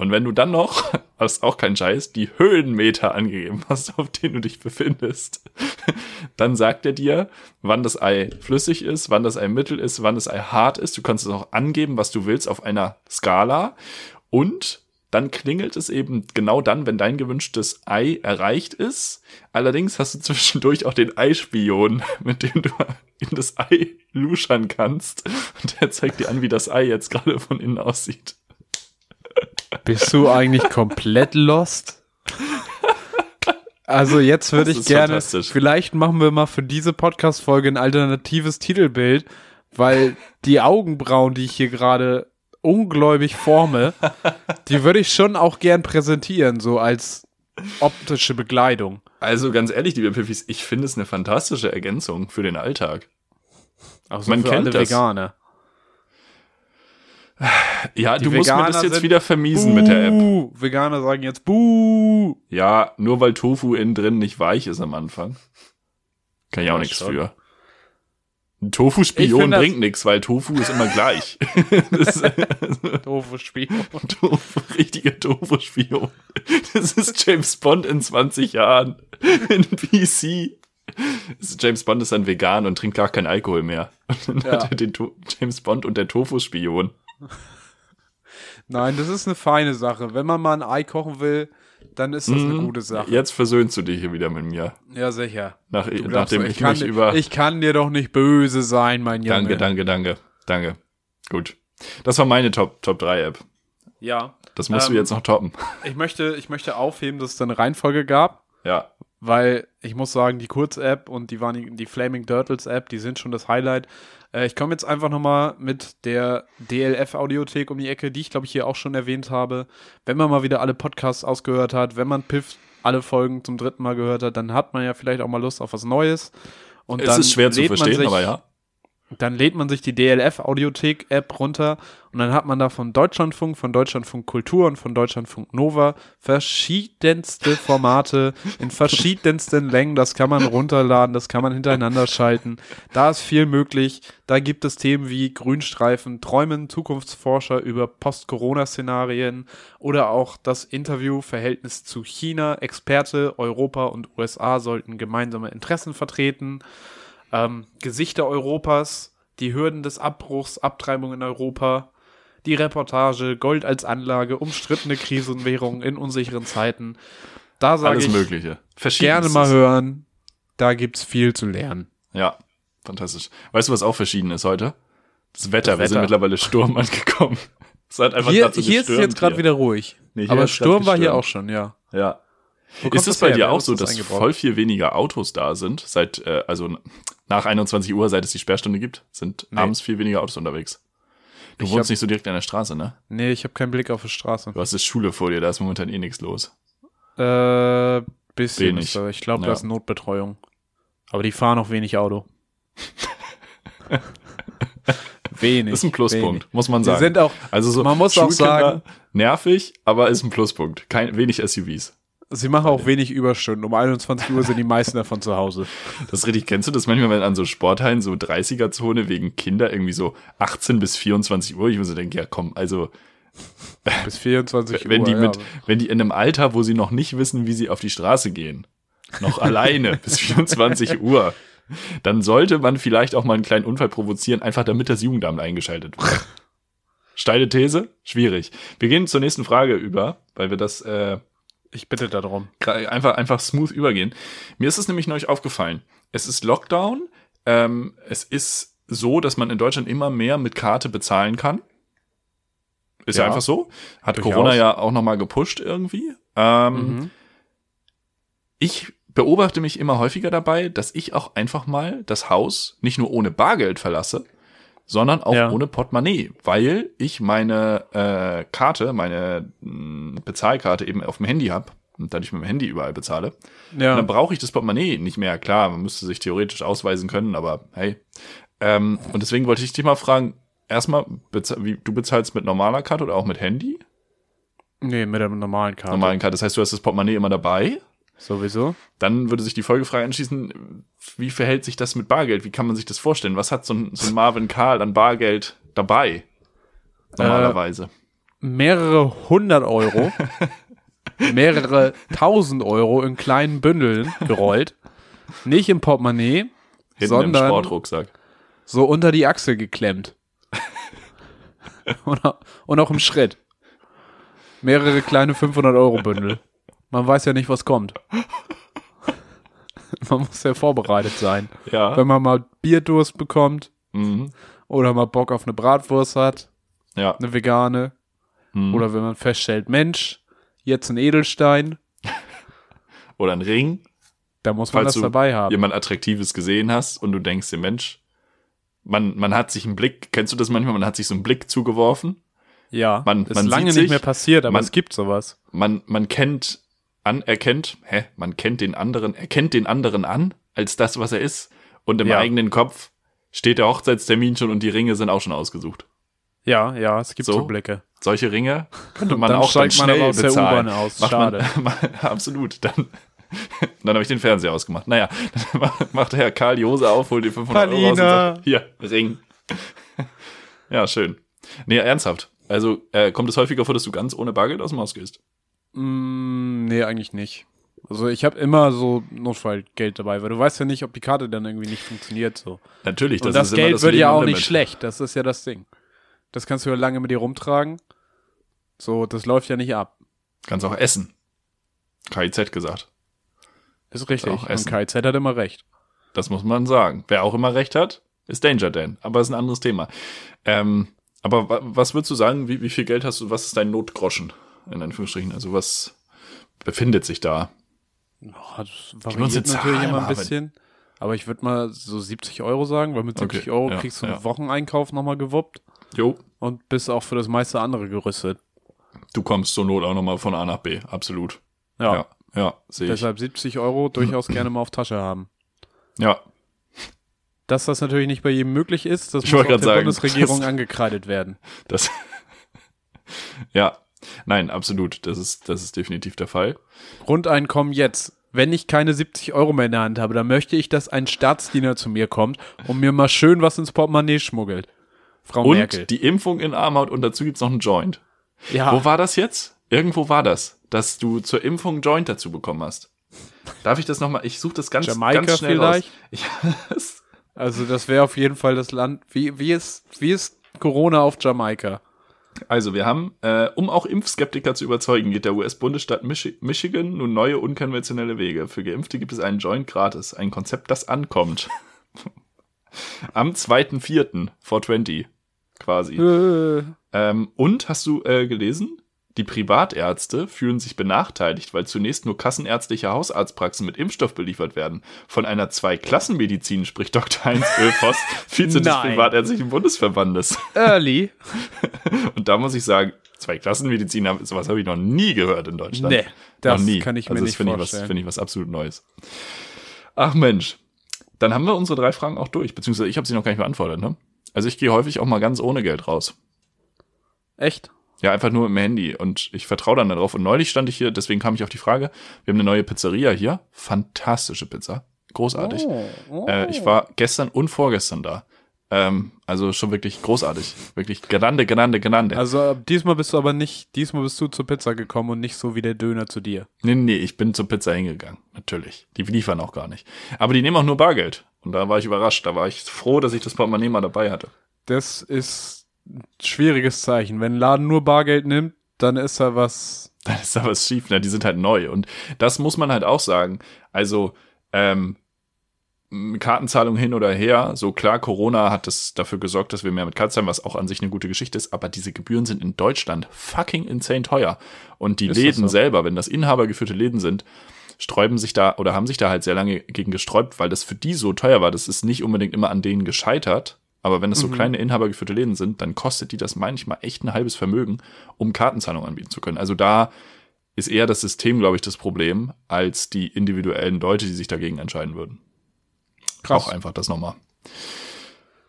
Und wenn du dann noch, das ist auch kein Scheiß, die Höhenmeter angegeben hast, auf denen du dich befindest, dann sagt er dir, wann das Ei flüssig ist, wann das Ei mittel ist, wann das Ei hart ist. Du kannst es auch angeben, was du willst, auf einer Skala. Und dann klingelt es eben genau dann, wenn dein gewünschtes Ei erreicht ist. Allerdings hast du zwischendurch auch den Eispion, mit dem du in das Ei luschern kannst. Und der zeigt dir an, wie das Ei jetzt gerade von innen aussieht. Bist du eigentlich komplett lost? Also jetzt würde ich gerne, vielleicht machen wir mal für diese Podcast-Folge ein alternatives Titelbild, weil die Augenbrauen, die ich hier gerade ungläubig forme, die würde ich schon auch gern präsentieren, so als optische Bekleidung. Also ganz ehrlich, liebe Piffis, ich finde es eine fantastische Ergänzung für den Alltag. Auch so Man kennt alle das. Veganer. Ja, die du musst mir das jetzt wieder vermiesen mit der App. Veganer sagen jetzt Buh. Ja, nur weil Tofu innen drin nicht weich ist am Anfang. Kann ich ja, auch nichts für. Ein Tofu-Spion bringt nichts, weil Tofu ist immer gleich. Tofu-Spion. Tofu, richtiger Tofu-Spion. Das ist James Bond in 20 Jahren. In PC. James Bond ist dann vegan und trinkt gar keinen Alkohol mehr. Und dann Ja. hat er den to James Bond und der Tofu-Spion. Nein, das ist eine feine Sache. Wenn man mal ein Ei kochen will, dann ist das eine Mhm. gute Sache. Jetzt versöhnst du dich hier wieder mit mir. Ja, sicher. Nach, Du nachdem ich, kann, mich dir- über. ich kann dir doch nicht böse sein, mein Junge. danke, danke, danke, danke. Gut. Das war meine Top, Top 3 App. Ja. Das musst du Ähm, jetzt noch toppen. Ich möchte, ich möchte aufheben, dass es eine Reihenfolge gab, Ja. weil ich muss sagen, die Kurz-App und die, waren, die Flaming Turtles-App, die sind schon das Highlight. Äh, ich komme jetzt einfach nochmal mit der DLF-Audiothek um die Ecke, die ich glaube ich hier auch schon erwähnt habe. Wenn man mal wieder alle Podcasts ausgehört hat, wenn man Piff alle Folgen zum dritten Mal gehört hat, dann hat man ja vielleicht auch mal Lust auf was Neues. Und Es dann ist schwer zu verstehen, sich- aber ja. Dann lädt man sich die DLF-Audiothek-App runter und dann hat man da von Deutschlandfunk, von Deutschlandfunk Kultur und von Deutschlandfunk Nova verschiedenste Formate in verschiedensten Längen. Das kann man runterladen, das kann man hintereinander schalten. Da ist viel möglich. Da gibt es Themen wie Grünstreifen, Träumen Zukunftsforscher über Post-Corona-Szenarien oder auch das Interview Verhältnis zu China. Experte, Europa und USA sollten gemeinsame Interessen vertreten ähm, Gesichter Europas, die Hürden des Abbruchs, Abtreibung in Europa, die Reportage, Gold als Anlage, umstrittene Krisenwährungen in unsicheren Zeiten. Da sage Alles ich Mögliche. gerne mal hören. Da gibt's viel zu lernen. Ja, fantastisch. Weißt du, was auch verschieden ist heute? Das Wetter. Das Wir sind mittlerweile Sturm angekommen. Es hat einfach Hier, so hier ist jetzt gerade wieder ruhig. Nee, Aber Sturm war hier auch schon, ja. Ja. Ist es das bei her? dir auch so, das dass voll viel weniger Autos da sind? Seit, äh, also nach 21 Uhr, seit es die Sperrstunde gibt, sind Nee. abends viel weniger Autos unterwegs. Du Ich wohnst hab- nicht so direkt an der Straße, ne? Nee, ich habe keinen Blick auf die Straße. Du hast jetzt Schule vor dir, da ist momentan eh nichts los. Äh, bisschen. Wenig. Ist, ich glaube, Ja. da ist Notbetreuung. Aber die fahren auch wenig Auto. wenig. ist ein Pluspunkt, wenig. muss man sagen. sind auch, also so man muss auch sagen- nervig, aber ist ein Pluspunkt. Kein, wenig SUVs. Sie machen auch wenig Überstunden. Um 21 Uhr sind die meisten davon zu Hause. Das ist richtig, kennst du das manchmal, wenn an so Sporthallen so 30er-Zone wegen Kinder irgendwie so 18 bis 24 Uhr, ich muss so denken, ja komm, also Bis 24 wenn Uhr. die ja. mit, wenn die in einem Alter, wo sie noch nicht wissen, wie sie auf die Straße gehen, noch alleine bis 24 Uhr, dann sollte man vielleicht auch mal einen kleinen Unfall provozieren, einfach damit das Jugendamt eingeschaltet wird. Steile These? Schwierig. Wir gehen zur nächsten Frage über, weil wir das äh, Ich bitte darum. einfach, einfach smooth übergehen. Mir ist es nämlich neulich aufgefallen. Es ist Lockdown. Ähm, es ist so, dass man in Deutschland immer mehr mit Karte bezahlen kann. Ist ja, Ja. einfach so. Hat Durchaus. Corona ja auch nochmal gepusht irgendwie. Ähm, Mhm. Ich beobachte mich immer häufiger dabei, dass ich auch einfach mal das Haus nicht nur ohne Bargeld verlasse, sondern auch Ja. ohne Portemonnaie, weil ich meine äh, Karte, meine mh, Bezahlkarte eben auf dem Handy habe und dadurch mit dem Handy überall bezahle. Und Ja. dann brauche ich das Portemonnaie nicht mehr. Klar, man müsste sich theoretisch ausweisen können, aber hey. Ähm, und deswegen wollte ich dich mal fragen, erstmal, wie, du bezahlst mit normaler Karte oder auch mit Handy? Nee, mit der normalen Karte. Normalen Karte. Das heißt, du hast das Portemonnaie immer dabei. Sowieso. Dann würde sich die Folgefrage anschließen, wie verhält sich das mit Bargeld? Wie kann man sich das vorstellen? Was hat so ein, so ein Marvin Karl an Bargeld dabei? Normalerweise. Mehrere hundert Euro, mehrere tausend Euro in kleinen Bündeln gerollt. Nicht im Portemonnaie, Hinten im sondern Sportrucksack. so unter die Achsel geklemmt. und, au- und auch im Schritt. Mehrere kleine 500-Euro-Bündel. Man weiß ja nicht, was kommt. Man muss ja vorbereitet sein. Ja. Wenn man mal Bierdurst bekommt Mhm. oder mal Bock auf eine Bratwurst hat, Ja. eine vegane, Mhm. oder wenn man feststellt, Mensch, jetzt ein Edelstein, Oder ein Ring. da muss man Falls das dabei haben. jemand Attraktives gesehen hast und du denkst dir, Mensch, man, man hat sich einen Blick, kennst du das manchmal? Man hat sich so einen Blick zugeworfen. Ja, Man- ist man lange nicht mehr sich, passiert, aber man- es gibt sowas. Man, man kennt, anerkennt, hä? Man kennt den anderen, erkennt den anderen an als das, was er ist. Und im Ja. eigenen Kopf steht der Hochzeitstermin schon und die Ringe sind auch schon ausgesucht. Ja, ja, es gibt so, So? Blicke. Solche Ringe könnte man Dann auch dann man schnell aber aus der bezahlen. U-Bahn aus. Schade. Man, absolut. Dann, dann habe ich den Fernseher ausgemacht. Naja, dann macht der Herr Karl die Hose auf, holt die 500 Euro raus und sagt, hier, Ring. ja, schön. Nee, ernsthaft. Also äh, kommt es häufiger vor, dass du ganz ohne Bargeld aus dem Haus gehst? Mm, nee, eigentlich nicht. Also ich habe immer so Notfallgeld dabei, weil du weißt ja nicht, ob die Karte dann irgendwie nicht funktioniert. So. Natürlich, Und das, ist Geld das wird Leben ja auch nicht schlecht. Das ist ja das Ding. Das kannst du ja lange mit dir rumtragen. So, das läuft ja nicht ab. Kannst auch essen. KIZ gesagt. Ist richtig. Auch Und essen. KZ hat immer recht. Das muss man sagen. Wer auch immer recht hat, ist Danger Dan. Aber das ist ein anderes Thema. Ähm, aber wa was würdest du sagen, wie, wie viel Geld hast du, was ist dein Notgroschen? In Anführungsstrichen. Also was befindet sich da? Oh, das variiert natürlich immer ein bisschen. Aber ich würde mal so 70 Euro sagen, weil mit 70 Okay, Euro ja, kriegst du einen ja. Wocheneinkauf nochmal gewuppt Jo, und bist auch für das meiste andere gerüstet. du kommst zur Not auch nochmal von A nach B. Absolut. Ja. Ja, ja, sehe ich. Deshalb 70 Euro durchaus gerne mal auf Tasche haben. Ja, Dass das natürlich nicht bei jedem möglich ist, das Ich muss auch der sagen, Bundesregierung das- angekreidet werden. das. ja, nein, absolut. Das ist, das ist definitiv der Fall. Grundeinkommen jetzt. Wenn ich keine 70 Euro mehr in der Hand habe, dann möchte ich, dass ein Staatsdiener zu mir kommt und mir mal schön was ins Portemonnaie schmuggelt. Frau Und Merkel. die Impfung in Armhaut und dazu gibt's noch einen Joint. Ja, Wo war das jetzt? Irgendwo war das, dass du zur Impfung einen Joint dazu bekommen hast. Darf ich das nochmal? Ich suche das ganz, Jamaika ganz schnell vielleicht? raus. Ich, es- also das wäre auf jeden Fall das Land. Wie, wie, ist, wie ist Corona auf Jamaika? Also wir haben, äh, um auch Impfskeptiker zu überzeugen, geht der US-Bundesstaat Michi Michigan nun neue unkonventionelle Wege. Für Geimpfte gibt es einen Joint gratis. Ein Konzept, das ankommt. Am 2.4. 420 quasi. Äh, Ähm, und hast du äh, gelesen? Die Privatärzte fühlen sich benachteiligt, weil zunächst nur kassenärztliche Hausarztpraxen mit Impfstoff beliefert werden. Von einer Zweiklassenmedizin spricht Dr. Heinz Ölfoss, Vize des. Privatärztlichen Bundesverbandes. early. Und da muss ich sagen, Zweiklassenmedizin, sowas habe ich noch nie gehört in Deutschland. Nee, das noch nie. kann ich mir also das nicht vorstellen. finde ich was absolut Neues. Ach Mensch, dann haben wir unsere drei Fragen auch durch, beziehungsweise ich habe sie noch gar nicht beantwortet. Ne? Also ich gehe häufig auch mal ganz ohne Geld raus. Echt? Ja, einfach nur mit dem Handy und ich vertraue dann darauf. Und neulich stand ich hier, deswegen kam ich auf die Frage, wir haben eine neue Pizzeria hier. Fantastische Pizza. Großartig. Oh. Äh, ich war gestern und vorgestern da. Ähm, also schon wirklich großartig. Wirklich grande, grande, grande. Also ab diesmal bist du aber nicht, diesmal bist du zur Pizza gekommen und nicht so wie der Döner zu dir. nee, nee, ich bin zur Pizza hingegangen. Natürlich. Die liefern auch gar nicht. Aber die nehmen auch nur Bargeld. Und da war ich überrascht. Da war ich froh, dass ich das Portemonnaie mal dabei hatte. Das ist schwieriges Zeichen. Wenn ein Laden nur Bargeld nimmt, dann ist da was. da ist da was schief, ne? Die sind halt neu. Und das muss man halt auch sagen. Also, ähm, Kartenzahlung hin oder her, so klar, Corona hat das dafür gesorgt, dass wir mehr mit Karten zahlen, was auch an sich eine gute Geschichte ist, aber diese Gebühren sind in Deutschland fucking insane teuer. Und die Ist Läden so? selber, wenn das inhabergeführte Läden sind, sträuben sich da oder haben sich da halt sehr lange gegen gesträubt, weil das für die so teuer war. Das ist nicht unbedingt immer an denen gescheitert. Aber wenn es so Mhm. kleine inhabergeführte Läden sind, dann kostet die das manchmal echt ein halbes Vermögen, um Kartenzahlung anbieten zu können. Also da ist eher das System, glaube ich, das Problem, als die individuellen Leute, die sich dagegen entscheiden würden. Auch einfach das nochmal.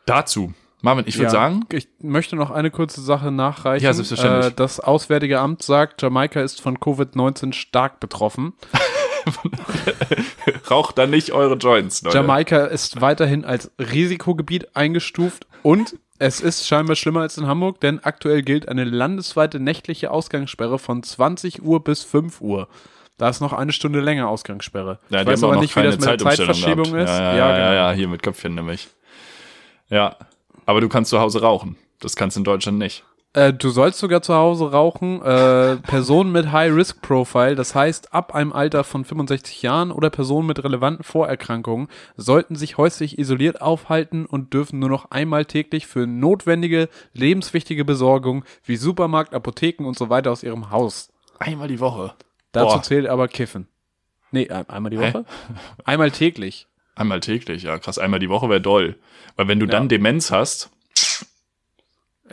Dazu, Marvin, ich würde Ja, sagen, ich möchte noch eine kurze Sache nachreichen. Ja, selbstverständlich. Äh, das Auswärtige Amt sagt, Jamaika ist von Covid-19 stark betroffen. raucht da nicht eure Joints, Leute. Jamaika ist weiterhin als Risikogebiet eingestuft und es ist scheinbar schlimmer als in Hamburg, denn aktuell gilt eine landesweite nächtliche Ausgangssperre von 20 Uhr bis 5 Uhr. Da ist noch eine Stunde länger Ausgangssperre. Ja, ich weiß aber nicht, wie das mit der Zeitverschiebung gehabt. ist. Ja, ja, ja, genau. ja, hier mit Köpfchen nämlich. Ja, aber du kannst zu Hause rauchen. Das kannst in Deutschland nicht. Äh, du sollst sogar zu Hause rauchen. Äh, Personen mit High-Risk-Profile, das heißt ab einem Alter von 65 Jahren oder Personen mit relevanten Vorerkrankungen, sollten sich häuslich isoliert aufhalten und dürfen nur noch einmal täglich für notwendige, lebenswichtige Besorgung wie Supermarkt, Apotheken und so weiter aus ihrem Haus. Einmal die Woche. Dazu Boah. zählt aber Kiffen. Nee, ein- einmal die Hä? Woche? Einmal täglich. Einmal täglich, ja krass. Einmal die Woche wäre doll. Weil wenn du Ja. dann Demenz hast,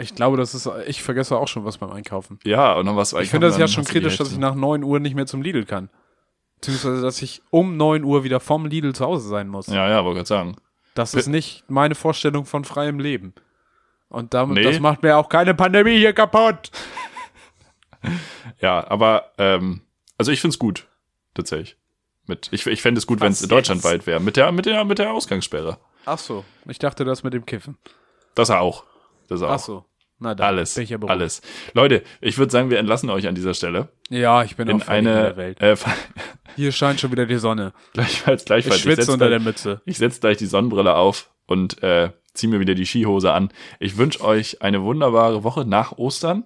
Ich glaube, das ist, ich vergesse auch schon was beim Einkaufen. ja, und dann was Ich finde das ja schon kritisch, dass ich nach 9 Uhr nicht mehr zum Lidl kann. Beziehungsweise, dass ich um 9 Uhr wieder vom Lidl zu Hause sein muss. Ja, ja, wollte gerade sagen. Das ist nicht meine Vorstellung von freiem Leben. Und damit, Nee. das macht mir auch keine Pandemie hier kaputt. Ja, aber ähm, also ich find's gut, tatsächlich. Mit, ich ich fände es gut, wenn es deutschlandweit wäre. Mit der, mit, der, mit der Ausgangssperre. Ach so. Ich dachte das mit dem Kiffen. Das auch. Das auch. Ach so. Na dann, Alles, ich alles. Leute, ich würde sagen, wir entlassen euch an dieser Stelle Ja, ich bin in auch eine der Welt. äh, Hier scheint schon wieder die Sonne. gleichfalls, Ich gleichfalls. schwitze setz unter gleich- der Mütze. Ich setze gleich die Sonnenbrille auf und äh, ziehe mir wieder die Skihose an. Ich wünsche euch eine wunderbare Woche nach Ostern.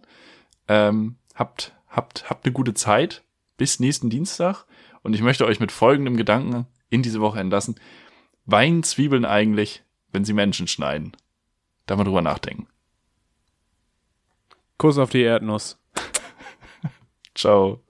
Ähm, habt, habt, habt eine gute Zeit. Bis nächsten Dienstag. Und ich möchte euch mit folgendem Gedanken in diese Woche entlassen. Weinen Zwiebeln eigentlich, wenn sie Menschen schneiden? Da mal drüber nachdenken. Kuss auf die Erdnuss. Ciao.